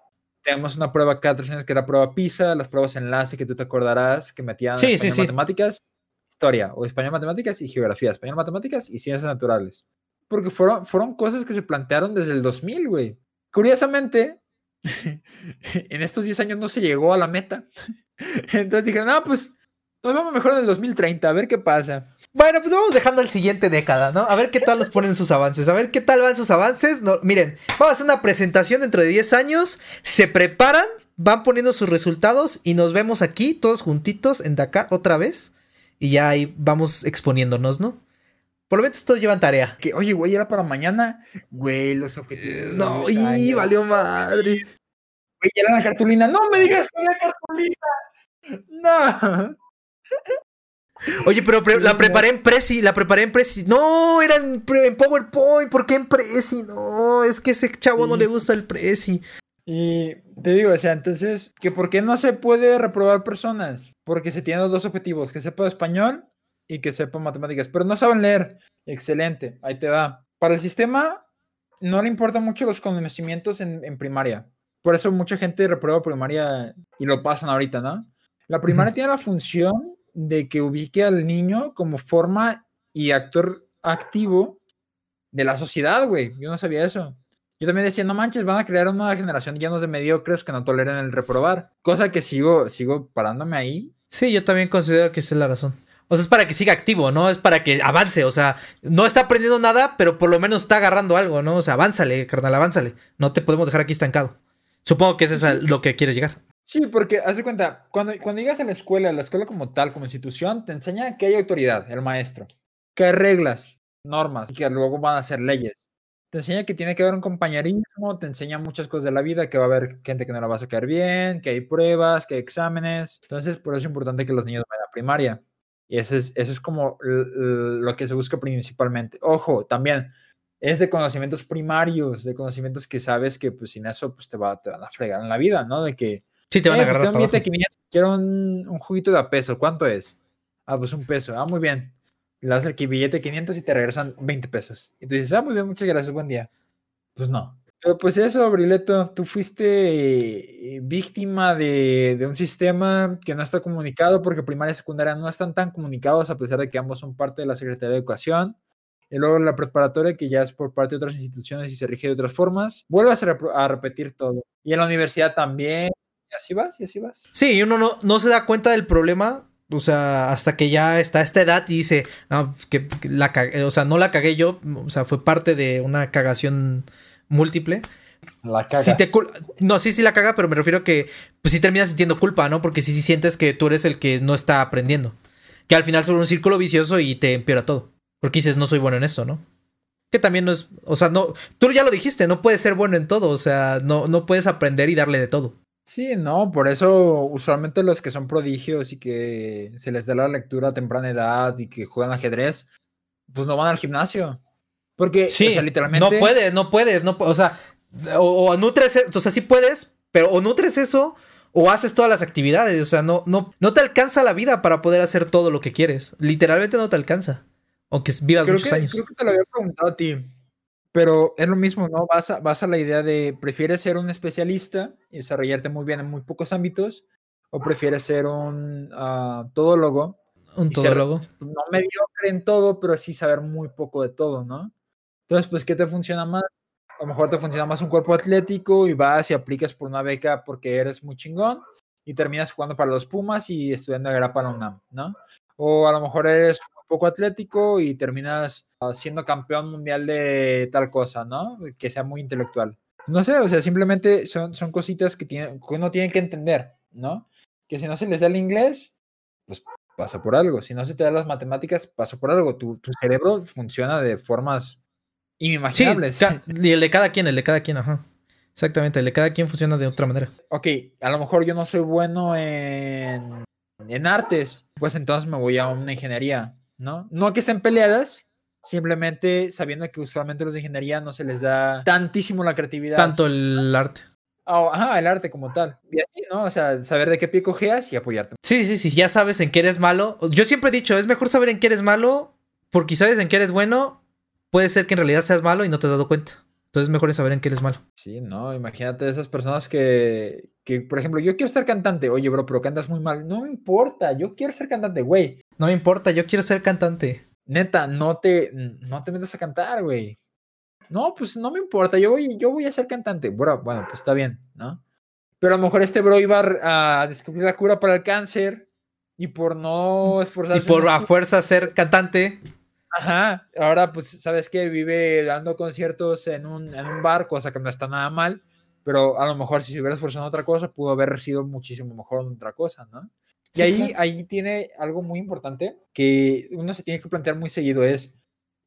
Speaker 2: tenemos una prueba cada tres años que era la prueba PISA, las pruebas enlace que tú te acordarás que metían
Speaker 1: sí, español
Speaker 2: matemáticas, historia, o español matemáticas y geografía, español matemáticas y ciencias naturales. Porque fueron, fueron cosas que se plantearon desde el 2000, güey. Curiosamente, en estos 10 años no se llegó a la meta. Entonces dijeron, no, pues nos vamos mejor en el 2030, a ver qué pasa.
Speaker 1: Bueno, pues vamos dejando el siguiente década, ¿no? A ver qué tal nos ponen sus avances, a ver qué tal van sus avances. No, miren, vamos a hacer una presentación dentro de 10 años, se preparan, van poniendo sus resultados y nos vemos aquí todos juntitos en Dakar otra vez y ya ahí vamos exponiéndonos, ¿no? Por lo menos todos llevan tarea.
Speaker 2: Que, oye, güey, era para mañana. Güey, los objetivos.
Speaker 1: no, y valió madre.
Speaker 2: Güey, era la cartulina. No me digas que era cartulina. No.
Speaker 1: Oye, pero la preparé en Prezi, la preparé en Prezi. No, era en, PowerPoint. ¿Por qué en Prezi? No, es que ese chavo no le gusta el Prezi.
Speaker 2: Y te digo, o sea, entonces, que ¿por qué no se puede reprobar personas? Porque se tienen dos objetivos, que sepa español y que sepa matemáticas, pero no saben leer. Excelente, ahí te va. Para el sistema no le importan mucho los conocimientos en, en primaria. Por eso mucha gente reprueba primaria y lo pasan ahorita, ¿no? La primaria tiene la función de que ubique al niño como forma y actor activo de la sociedad, güey. Yo no sabía eso. Yo también decía, no manches, van a crear una generación llenos de mediocres que no toleren el reprobar. Cosa que sigo, sigo parándome ahí.
Speaker 1: Sí, yo también considero que esa es la razón. O sea, es para que siga activo, ¿no? Es para que avance. O sea, no está aprendiendo nada, pero por lo menos está agarrando algo, ¿no? O sea, avánzale, carnal, avánzale. No te podemos dejar aquí estancado. Supongo que eso es lo que quieres llegar.
Speaker 2: Sí, porque haz de cuenta, cuando, cuando llegas a la escuela, la escuela como tal, como institución, te enseña que hay autoridad, el maestro, que hay reglas, normas, que luego van a ser leyes. Te enseña que tiene que haber un compañerismo, te enseña muchas cosas de la vida, que va a haber gente que no la vas a caer bien, que hay pruebas, que hay exámenes. Entonces, por eso es importante que los niños vayan a primaria. Y eso es, eso es como lo que se busca principalmente. Ojo, también es de conocimientos primarios, de conocimientos que sabes que pues sin eso pues te, va, te van a fregar en la vida, ¿no? De que
Speaker 1: Sí, te van a eh, pues, agarrar.
Speaker 2: un quiero un, un, juguito de a peso. ¿Cuánto es? Ah, pues un peso. Ah, muy bien. Le das el billete de 500 y te regresan 20 pesos. Y tú dices, ah, muy bien, muchas gracias, buen día. Pues no. Pero pues eso, Brileto, tú fuiste eh, víctima de, de, un sistema que no está comunicado porque primaria y secundaria no están tan comunicados a pesar de que ambos son parte de la Secretaría de Educación. Y luego la preparatoria, que ya es por parte de otras instituciones y se rige de otras formas, vuelves a, a repetir todo. Y en la universidad también, así vas, y así vas.
Speaker 1: Sí, uno no, no se da cuenta del problema o sea, hasta que ya está a esta edad y dice, no, que, la cagué, o sea, no la cagué yo, o sea, fue parte de una cagación múltiple.
Speaker 2: La caga.
Speaker 1: no, sí, sí la caga, pero me refiero a que, pues sí terminas sintiendo culpa, ¿no? Porque sí, sí sientes que tú eres el que no está aprendiendo. Que al final son un círculo vicioso y te empeora todo. Porque dices, no soy bueno en eso, ¿no? Que también no es, o sea, no, tú ya lo dijiste, no puedes ser bueno en todo, o sea, no, no puedes aprender y darle de todo.
Speaker 2: Sí, no, por eso usualmente los que son prodigios y que se les da la lectura a temprana edad y que juegan ajedrez, pues no van al gimnasio. Porque,
Speaker 1: sí, literalmente. No puedes, no puedes, no, o sea, o, nutres, o sea, sí puedes, pero o nutres eso o haces todas las actividades, o sea, no, no, no te alcanza la vida para poder hacer todo lo que quieres. Literalmente no te alcanza. Aunque vivas muchos años.
Speaker 2: Creo que te lo había preguntado a ti. Pero es lo mismo, ¿no? Vas a, vas a la idea de, ¿prefieres ser un especialista y desarrollarte muy bien en muy pocos ámbitos? ¿O prefieres ser un uh, todólogo?
Speaker 1: Un todólogo.
Speaker 2: Pues, no mediocre en todo, pero sí saber muy poco de todo, ¿no? Entonces, pues, ¿qué te funciona más? A lo mejor te funciona más un cuerpo atlético y vas y aplicas por una beca porque eres muy chingón y terminas jugando para los Pumas y estudiando grapa para la UNAM, ¿no? O a lo mejor eres poco atlético y terminas ah, siendo campeón mundial de tal cosa, ¿no? Que sea muy intelectual. No sé, o sea, simplemente son, son cositas que, tiene, que uno tiene que entender, ¿no? que si no se les da el inglés, pues pasa por algo. Si no se te da las matemáticas, pasa por algo. Tu, tu cerebro funciona de formas inimaginables.
Speaker 1: y el de cada quien, el de cada quien, ajá. Exactamente, el de cada quien funciona de otra manera.
Speaker 2: Ok, a lo mejor yo no soy bueno en, en artes, pues entonces me voy a una ingeniería, ¿no? No que estén peleadas, simplemente sabiendo que usualmente los de ingeniería no se les da tantísimo la creatividad.
Speaker 1: Tanto el arte.
Speaker 2: Oh, ajá, el arte como tal. Y así, ¿no? O sea, saber de qué pie cojeas y apoyarte.
Speaker 1: Sí, sí, sí, ya sabes en qué eres malo. Yo siempre he dicho, es mejor saber en qué eres malo, porque sabes en qué eres bueno, puede ser que en realidad seas malo y no te has dado cuenta. Entonces es mejor saber en qué eres malo.
Speaker 2: Sí, no, imagínate esas personas que, que, por ejemplo, yo quiero ser cantante. Oye, bro, pero cantas muy mal. No me importa, yo quiero ser cantante, güey.
Speaker 1: No me importa, yo quiero ser cantante.
Speaker 2: Neta, no te, no te metas a cantar, güey. No, pues no me importa, yo voy, yo voy a ser cantante. Bro, bueno, pues está bien, ¿no? Pero a lo mejor este bro iba a descubrir la cura para el cáncer y por no esforzarse.
Speaker 1: Y por a fuerza ser cantante.
Speaker 2: Ajá, ahora pues, ¿sabes qué? Vive dando conciertos en un, en un bar, cosa que no está nada mal, pero a lo mejor si se hubiera esforzado en otra cosa, pudo haber sido muchísimo mejor en otra cosa, ¿no? Y ahí, ahí tiene algo muy importante que uno se tiene que plantear muy seguido, es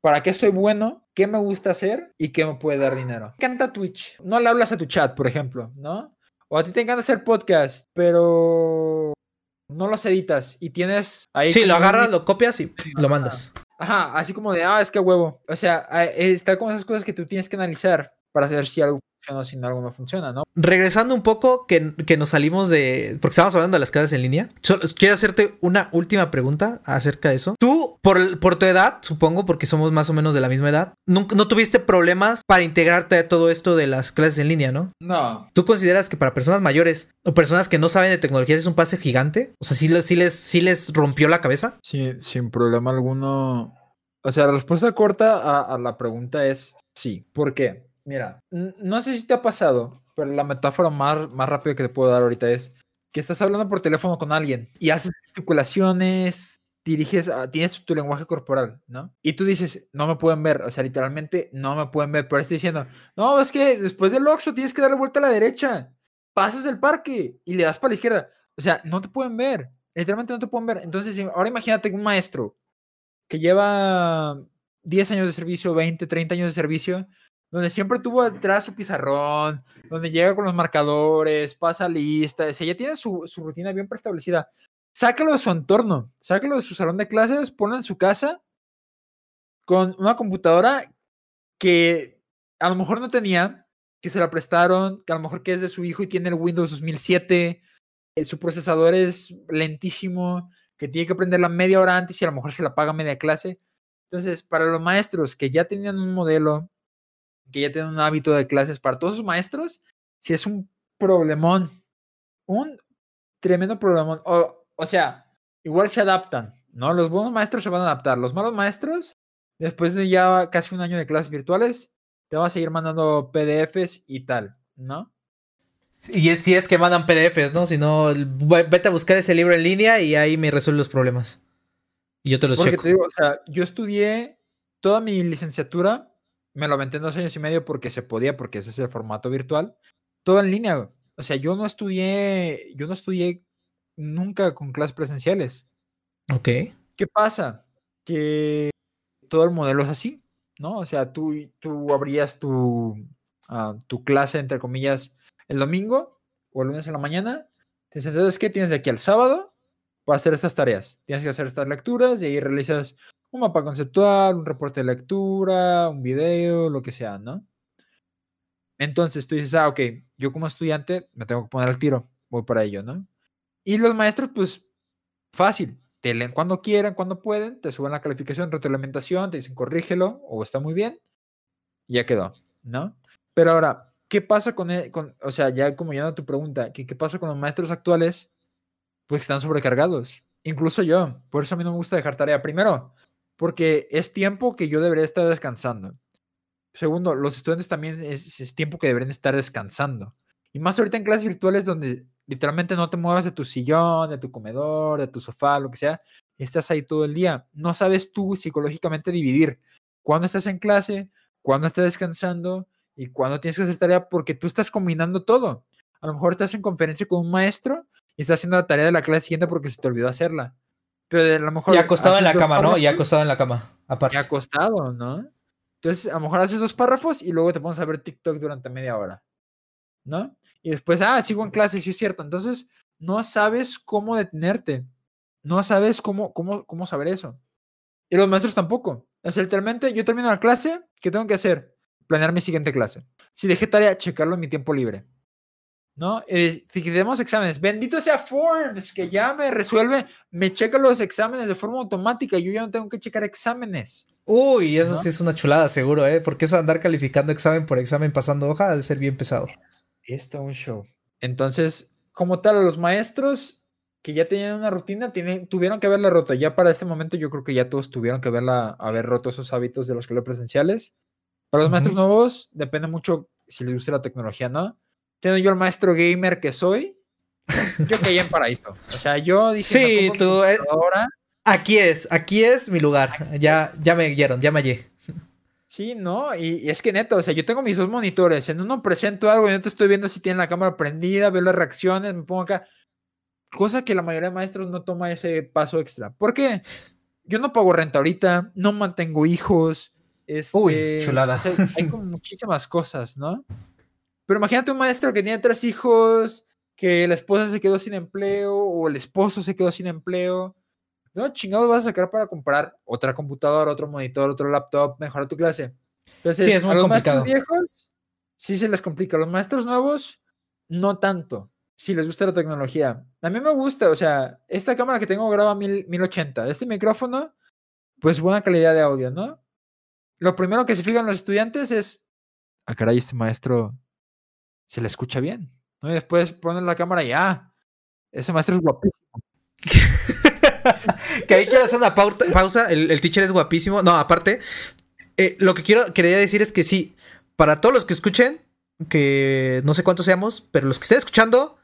Speaker 2: para qué soy bueno, qué me gusta hacer y qué me puede dar dinero. Canta Twitch, no le hablas a tu chat, por ejemplo, ¿no? O a ti te encanta hacer podcast, pero no los editas y tienes
Speaker 1: ahí. Sí, lo agarras, lo copias y lo mandas.
Speaker 2: Ajá, así como de, ah, es que huevo. O sea, está como esas cosas que tú tienes que analizar para saber si algo funciona o si algo no funciona, ¿no?
Speaker 1: Regresando un poco, que, que, nos salimos de. Porque estábamos hablando de las clases en línea. quiero hacerte una última pregunta acerca de eso. Tú, por, por tu edad, supongo, porque somos más o menos de la misma edad, no, no tuviste problemas para integrarte a todo esto de las clases en línea, ¿no?
Speaker 2: No.
Speaker 1: ¿Tú consideras que para personas mayores o personas que no saben de tecnologías es un pase gigante? O sea, ¿sí, sí les, sí les rompió la cabeza?
Speaker 2: Sí, sin problema alguno. O sea, la respuesta corta a, a la pregunta es sí. ¿Por qué? Mira, no sé si te ha pasado, pero la metáfora más, más rápida que te puedo dar ahorita es que estás hablando por teléfono con alguien y haces gesticulaciones, diriges, tienes tu lenguaje corporal, ¿no? Y tú dices, no me pueden ver, o sea, literalmente no me pueden ver, pero estoy diciendo, no, es que después del Oxxo tienes que darle vuelta a la derecha, pasas el parque y le das para la izquierda, o sea, no te pueden ver, literalmente no te pueden ver. Entonces, ahora imagínate un maestro que lleva 10 años de servicio, 20, 30 años de servicio, donde siempre tuvo atrás su pizarrón, donde llega con los marcadores, pasa lista, o ya tiene su, su, rutina bien preestablecida. Sácalo de su entorno, sácalo de su salón de clases, ponlo en su casa con una computadora que a lo mejor no tenía, que se la prestaron, que a lo mejor que es de su hijo y tiene el Windows 2007, eh, su procesador es lentísimo, que tiene que aprenderla media hora antes y a lo mejor se la paga media clase. Entonces, para los maestros que ya tenían un modelo que ya tienen un hábito de clases para todos sus maestros, si es un problemón, un tremendo problemón. O, o sea, igual se adaptan, ¿no? Los buenos maestros se van a adaptar. Los malos maestros, después de ya casi un año de clases virtuales, te van a seguir mandando PDFs y tal, ¿no?
Speaker 1: Y si es que mandan PDFs, ¿no? Si no, vete a buscar ese libro en línea y ahí me resuelve los problemas. Y yo te los
Speaker 2: Porque Te digo, o sea, yo estudié toda mi licenciatura me lo aventé en dos años y medio porque se podía, porque ese es el formato virtual. Todo en línea. O sea, yo no estudié, yo no estudié nunca con clases presenciales.
Speaker 1: Ok.
Speaker 2: ¿Qué pasa? Que todo el modelo es así, ¿no? O sea, tú, tú abrías tu, uh, tu clase, entre comillas, el domingo o el lunes en la mañana. Te dices, ¿sabes qué? Tienes de aquí al sábado para hacer estas tareas. Tienes que hacer estas lecturas y ahí realizas un mapa conceptual, un reporte de lectura, un video, lo que sea, ¿no? Entonces tú dices, ah, ok, yo como estudiante me tengo que poner al tiro, voy para ello, ¿no? Y los maestros, pues, fácil, te leen cuando quieran, cuando pueden, te suben la calificación, retroalimentación, te dicen corrígelo o está muy bien, ya quedó, ¿no? Pero ahora, ¿qué pasa con, e, con o sea, ya como ya no tu pregunta, ¿qué, ¿qué pasa con los maestros actuales? Pues están sobrecargados. Incluso yo, por eso a mí no me gusta dejar tarea. Primero, porque es tiempo que yo debería estar descansando. Segundo, los estudiantes también es, tiempo que deberían estar descansando. Y más ahorita en clases virtuales donde literalmente no te muevas de tu sillón, de tu comedor, de tu sofá, lo que sea, estás ahí todo el día. No sabes tú psicológicamente dividir cuándo estás en clase, cuándo estás descansando y cuándo tienes que hacer tarea porque tú estás combinando todo. A lo mejor estás en conferencia con un maestro y estás haciendo la tarea de la clase siguiente porque se te olvidó hacerla. Pero a lo mejor.
Speaker 1: Y acostado en la cama, ¿no? Y acostado en la cama, aparte.
Speaker 2: Y acostado, ¿no? Entonces, a lo mejor haces dos párrafos y luego te pones a ver TikTok durante media hora, ¿no? Y después, ah, sigo en clase, sí es cierto. Entonces, no sabes cómo detenerte. No sabes cómo, cómo, cómo saber eso. Y los maestros tampoco. O sea, literalmente, yo termino la clase, ¿qué tengo que hacer? Planear mi siguiente clase. Si dejé tarea, checarlo en mi tiempo libre. ¿No? Eh, tenemos exámenes. Bendito sea Forms, que ya me resuelve, me checa los exámenes de forma automática. Yo ya no tengo que checar exámenes.
Speaker 1: Uy, eso sí es una chulada, seguro, ¿eh? Porque eso de andar calificando examen por examen pasando hoja ha de ser bien pesado.
Speaker 2: Esto un show. Entonces, como tal, los maestros que ya tenían una rutina tienen, tuvieron que haberla roto. Ya para este momento yo creo que ya todos tuvieron que haberla, haber roto esos hábitos de los que presenciales. Para los maestros nuevos depende mucho si les gusta la tecnología, ¿no? Siendo yo el maestro gamer que soy, yo caí en paraíso. O sea, yo
Speaker 1: dije, sí, tú, eh, ahora. Aquí es, aquí es mi lugar. ya, ya me guiaron, ya me hallé.
Speaker 2: Sí, ¿no? Y, es que neto, o sea, yo tengo mis dos monitores. En uno presento algo y en otro estoy viendo si tiene la cámara prendida, veo las reacciones, me pongo acá. Cosa que la mayoría de maestros no toma ese paso extra. ¿Por qué? Yo no pago renta ahorita, no mantengo hijos.
Speaker 1: Uy, este, chulada.
Speaker 2: hay como muchísimas cosas, ¿no? Pero imagínate un maestro que tiene tres hijos, que la esposa se quedó sin empleo o el esposo se quedó sin empleo. ¿no? Chingado vas a sacar para comprar otra computadora, otro monitor, otro laptop, mejorar tu clase. Entonces, sí, es muy a los complicado. maestros viejos sí se les complica. A los maestros nuevos, no tanto. Si les gusta la tecnología. A mí me gusta, o sea, esta cámara que tengo graba 1080. Este micrófono, pues buena calidad de audio, ¿no? Lo primero que se fijan los estudiantes es, ah, caray, este maestro se le escucha bien. Y después ponen la cámara y, ah, ese maestro es guapísimo.
Speaker 1: que ahí quiero hacer una pausa. El, teacher es guapísimo. No, aparte, eh, lo que quiero quería decir es que sí, para todos los que escuchen, que no sé cuántos seamos, pero los que estén escuchando,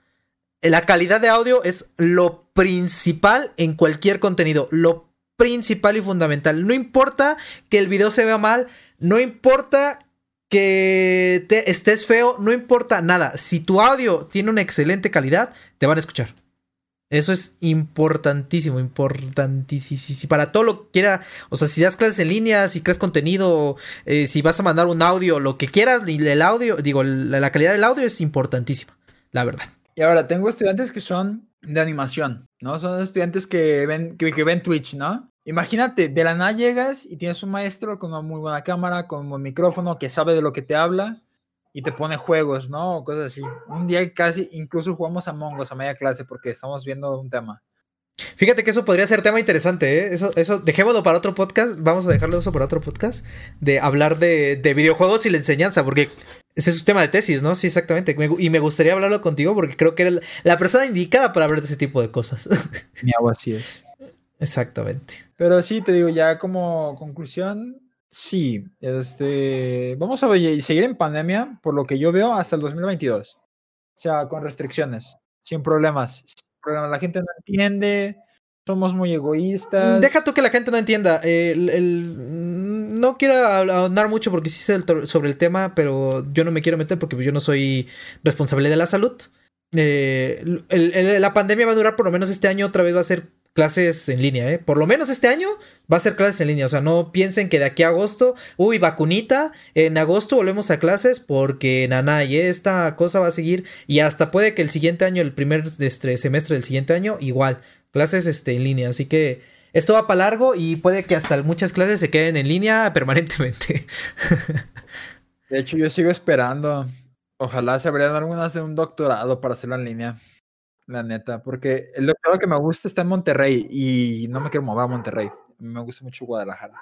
Speaker 1: la calidad de audio es lo principal en cualquier contenido. Lo principal y fundamental. No importa que el video se vea mal, no importa que te estés feo, no importa nada. Si tu audio tiene una excelente calidad, te van a escuchar. Eso es importantísimo, importantísimo. Para todo lo que quiera, o sea, si das clases en línea, si creas contenido, eh, si vas a mandar un audio, lo que quieras, el audio, digo, la, calidad del audio es importantísima, la verdad.
Speaker 2: Y ahora, tengo estudiantes que son de animación, ¿no? Son estudiantes que ven, que, ven Twitch, ¿no? Imagínate, de la nada llegas y tienes un maestro con una muy buena cámara, con un buen micrófono, que sabe de lo que te habla y te pone juegos, ¿no? O cosas así. Un día casi incluso jugamos a Mongos a media clase porque estamos viendo un tema.
Speaker 1: Fíjate que eso podría ser tema interesante, ¿eh? Eso, eso, dejémoslo para otro podcast. Vamos a dejarlo eso para otro podcast. De hablar de, videojuegos y la enseñanza, porque ese es un tema de tesis, ¿no? Sí, exactamente. y me gustaría hablarlo contigo porque creo que eres la persona indicada para hablar de ese tipo de cosas.
Speaker 2: Mi agua así es.
Speaker 1: Exactamente.
Speaker 2: Pero sí, te digo, ya como conclusión, Sí, este, vamos a seguir en pandemia, por lo que yo veo, hasta el 2022. O sea, con restricciones, sin problemas. La gente no entiende, somos muy egoístas.
Speaker 1: Deja tú que la gente no entienda. no quiero ahondar mucho porque sí sé sobre el tema, pero yo no me quiero meter porque yo no soy responsable de la salud. Eh, la pandemia va a durar por lo menos este año, otra vez va a ser clases en línea, ¿eh? Por lo menos este año va a ser clases en línea. O sea, no piensen que de aquí a agosto, uy, vacunita, en agosto volvemos a clases porque nana, y esta cosa va a seguir. Y hasta puede que el siguiente año, el primer este, semestre del siguiente año, igual, clases este, en línea. Así que esto va para largo y puede que hasta muchas clases se queden en línea permanentemente.
Speaker 2: de hecho, yo sigo esperando. Ojalá se abrieran algunas de un doctorado para hacerlo en línea. La neta, porque doctorado que me gusta está en Monterrey y no me quiero mover a Monterrey. Me gusta mucho Guadalajara.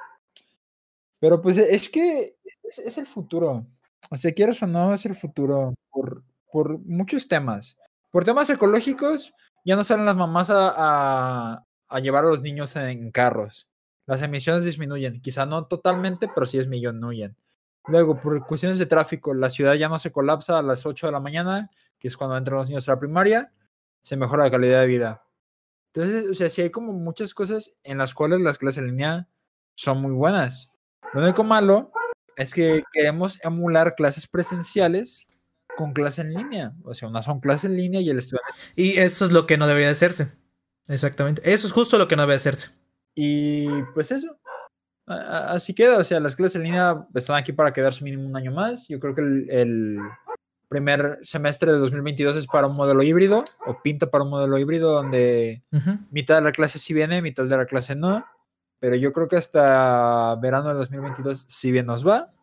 Speaker 2: Pero pues es que es, el futuro. O sea, quieres o no, es el futuro por, por muchos temas. Por temas ecológicos, ya no salen las mamás a, a, llevar a los niños en carros. Las emisiones disminuyen. Quizá no totalmente, pero sí disminuyen. Luego, por cuestiones de tráfico, la ciudad ya no se colapsa a las 8 de la mañana, que es cuando entran los niños a la primaria se mejora la calidad de vida. Entonces, o sea, sí hay como muchas cosas en las cuales las clases en línea son muy buenas. Lo único malo es que queremos emular clases presenciales con clase en línea. O sea, unas son clase en línea y el estudiante.
Speaker 1: Y eso es lo que no debería hacerse. Exactamente. Eso es justo lo que no debe hacerse.
Speaker 2: Y pues eso. Así queda. O sea, las clases en línea están aquí para quedarse mínimo un año más. Yo creo que el, primer semestre de 2022 es para un modelo híbrido o pinta para un modelo híbrido donde mitad de la clase sí viene, mitad de la clase no. Pero yo creo que hasta verano de 2022, si bien nos va,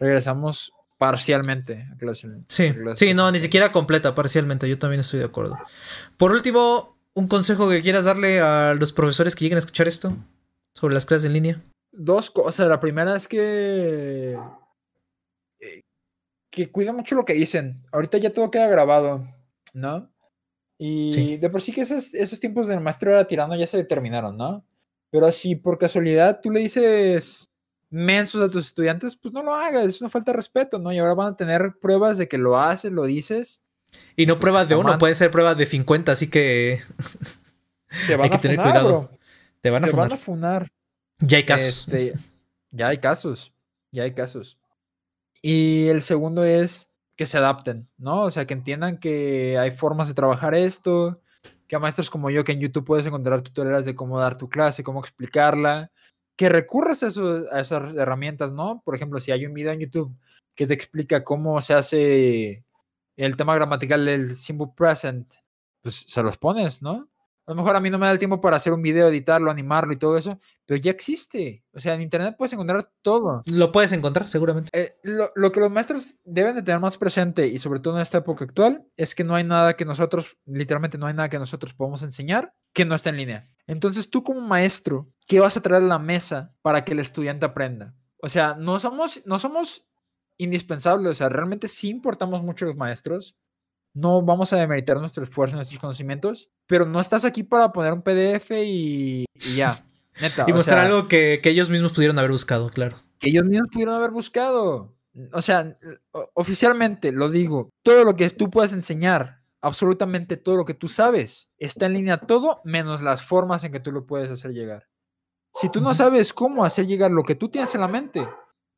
Speaker 2: regresamos parcialmente a clase.
Speaker 1: Sí, sí, no, ni siquiera completa, parcialmente. Yo también estoy de acuerdo. Por último, un consejo que quieras darle a los profesores que lleguen a escuchar esto sobre las clases en línea.
Speaker 2: Dos cosas. La primera es que que cuida mucho lo que dicen. Ahorita ya todo queda grabado, ¿no? Y de por sí que esos, esos tiempos del maestro era tirando ya se determinaron, ¿no? Pero si por casualidad tú le dices mensos a tus estudiantes, pues no lo hagas, es una falta de respeto, ¿no? Y ahora van a tener pruebas de que lo haces, lo dices.
Speaker 1: Y no pues pruebas de uno, puede ser pruebas de 50, así que
Speaker 2: te van Hay que a tener cuidado.
Speaker 1: Te van a
Speaker 2: te
Speaker 1: funar.
Speaker 2: Van a funar.
Speaker 1: Ya hay casos.
Speaker 2: Este, ya hay casos. Ya hay casos. Y el segundo es que se adapten, ¿no? O sea, que entiendan que hay formas de trabajar esto, que a maestros como yo, que en YouTube puedes encontrar tutoriales de cómo dar tu clase, cómo explicarla, que recurras a, a esas herramientas, ¿no? Por ejemplo, si hay un video en YouTube que te explica cómo se hace el tema gramatical del simple present, pues se los pones, ¿no? A lo mejor a mí no me da el tiempo para hacer un video, editarlo, animarlo y todo eso, pero ya existe. O sea, en Internet puedes encontrar todo.
Speaker 1: Lo puedes encontrar, seguramente.
Speaker 2: Eh, lo, que los maestros deben de tener más presente, y sobre todo en esta época actual, es que no hay nada que nosotros, literalmente no hay nada que nosotros podamos enseñar que no esté en línea. Entonces tú como maestro, ¿qué vas a traer a la mesa para que el estudiante aprenda? O sea, no somos, no somos indispensables, o sea, realmente sí importamos mucho los maestros, no vamos a demeritar nuestro esfuerzo, nuestros conocimientos, pero no estás aquí para poner un PDF y, ya.
Speaker 1: y mostrar algo que, ellos mismos pudieron haber buscado, claro.
Speaker 2: Que ellos mismos pudieron haber buscado. O sea, oficialmente lo digo, todo lo que tú puedes enseñar, absolutamente todo lo que tú sabes, está en línea todo, menos las formas en que tú lo puedes hacer llegar. Si tú no sabes cómo hacer llegar lo que tú tienes en la mente,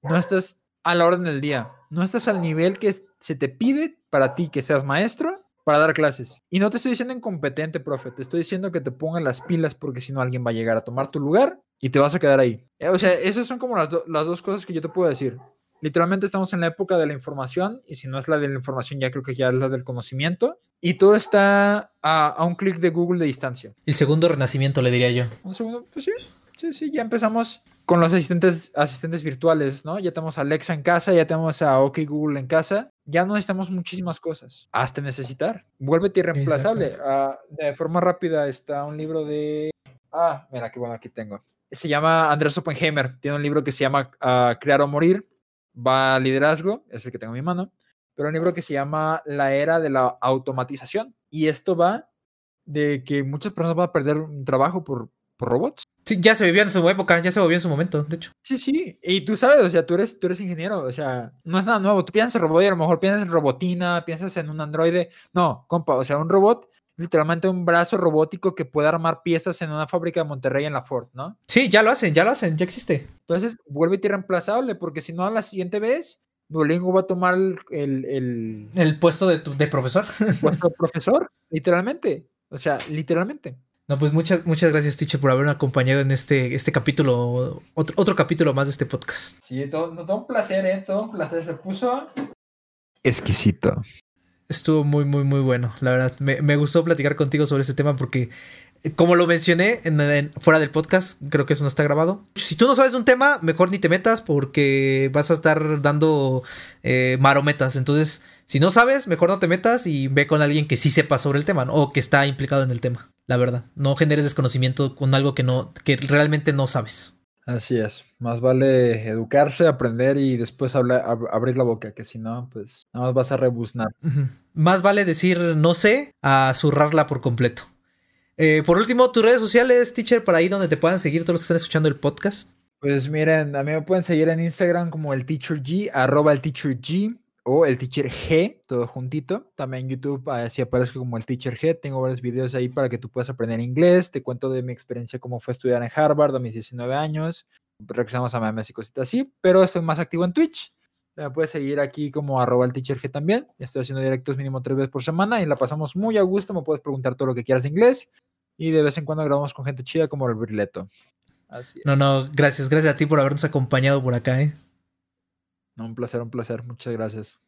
Speaker 2: no estás a la orden del día, no estás al nivel que se te pide para ti que seas maestro para dar clases. Y no te estoy diciendo incompetente, profe, te estoy diciendo que te pongan las pilas porque si no alguien va a llegar a tomar tu lugar y te vas a quedar ahí. Eh, o sea, esas son como las, dos cosas que yo te puedo decir. Literalmente estamos en la época de la información y si no es la de la información ya creo que ya es la del conocimiento y todo está a, a un clic de Google de distancia.
Speaker 1: El segundo renacimiento le diría yo.
Speaker 2: Un segundo, pues sí, sí, sí, ya empezamos con los asistentes, asistentes virtuales, ¿no? Ya tenemos a Alexa en casa, ya tenemos a OK Google en casa, ya no necesitamos muchísimas cosas, hasta necesitar. Vuélvete irreemplazable. Uh, de forma rápida está un libro de... Ah, mira, qué bueno, aquí tengo. Se llama Andrés Oppenheimer, tiene un libro que se llama uh, Crear o Morir, va a liderazgo, es el que tengo en mi mano, pero un libro que se llama La Era de la Automatización. Y esto va de que muchas personas van a perder un trabajo por, por robots.
Speaker 1: Sí, ya se vivía en su época, ya se movió en su momento, de hecho.
Speaker 2: Sí, sí. Y tú sabes, o sea, tú eres, tú eres ingeniero, o sea, no es nada nuevo. Tú piensas en robot y a lo mejor piensas en robotina, piensas en un androide. No, compa, o sea, un robot, literalmente un brazo robótico que puede armar piezas en una fábrica de Monterrey en la Ford, ¿no?
Speaker 1: Sí, ya lo hacen, ya lo hacen, ya existe.
Speaker 2: Entonces, vuelve irreemplazable, porque si no, la siguiente vez, Duolingo va a tomar el... El,
Speaker 1: el puesto de, de profesor.
Speaker 2: El puesto de profesor, literalmente. O sea, literalmente.
Speaker 1: No, pues muchas, muchas gracias, Teacher, por haberme acompañado en este, este capítulo, otro, otro capítulo más de este podcast.
Speaker 2: Sí, todo, todo un placer, ¿eh? Todo un placer. Se puso exquisito.
Speaker 1: Estuvo muy, muy, muy bueno. La verdad, me, me gustó platicar contigo sobre este tema porque, como lo mencioné en, fuera del podcast, creo que eso no está grabado. Si tú no sabes un tema, mejor ni te metas porque vas a estar dando eh, marometas. Entonces, si no sabes, mejor no te metas y ve con alguien que sí sepa sobre el tema o que está implicado en el tema la verdad. No generes desconocimiento con algo que no, que realmente no sabes.
Speaker 2: Así es. Más vale educarse, aprender y después abrir la boca, que si no, pues nada más vas a rebuznar.
Speaker 1: Más vale decir no sé a zurrarla por completo. Eh, por último, tus redes sociales, teacher, para ahí donde te puedan seguir todos los que están escuchando el podcast.
Speaker 2: Pues miren, a mí me pueden seguir en Instagram como el teacher G, arroba el teacher G o el Teacher G, todo juntito. También en YouTube así aparece como el Teacher G. Tengo varios videos ahí para que tú puedas aprender inglés. Te cuento de mi experiencia cómo fue estudiar en Harvard a mis 19 años. Regresamos a memes y cositas así, pero estoy más activo en Twitch. Me puedes seguir aquí como arroba el teacher G también. Estoy haciendo directos mínimo tres veces por semana y la pasamos muy a gusto. Me puedes preguntar todo lo que quieras de inglés. Y de vez en cuando grabamos con gente chida como el Brileto.
Speaker 1: Así No, no, gracias, gracias a ti por habernos acompañado por acá, ¿eh?
Speaker 2: No, un placer, un placer. Muchas gracias.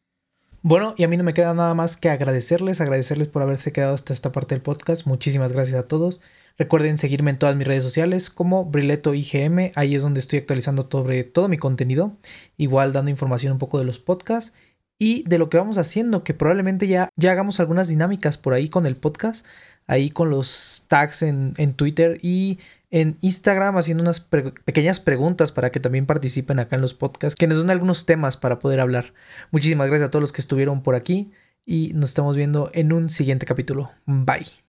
Speaker 1: Bueno, y a mí no me queda nada más que agradecerles, agradecerles por haberse quedado hasta esta parte del podcast. Muchísimas gracias a todos. Recuerden seguirme en todas mis redes sociales como Brileto IGM. Ahí es donde estoy actualizando sobre todo mi contenido. Igual dando información un poco de los podcasts y de lo que vamos haciendo, que probablemente ya, ya hagamos algunas dinámicas por ahí con el podcast, ahí con los tags en, en Twitter y en Instagram haciendo unas pequeñas preguntas para que también participen acá en los podcasts, que nos den algunos temas para poder hablar. Muchísimas gracias a todos los que estuvieron por aquí y nos estamos viendo en un siguiente capítulo. Bye.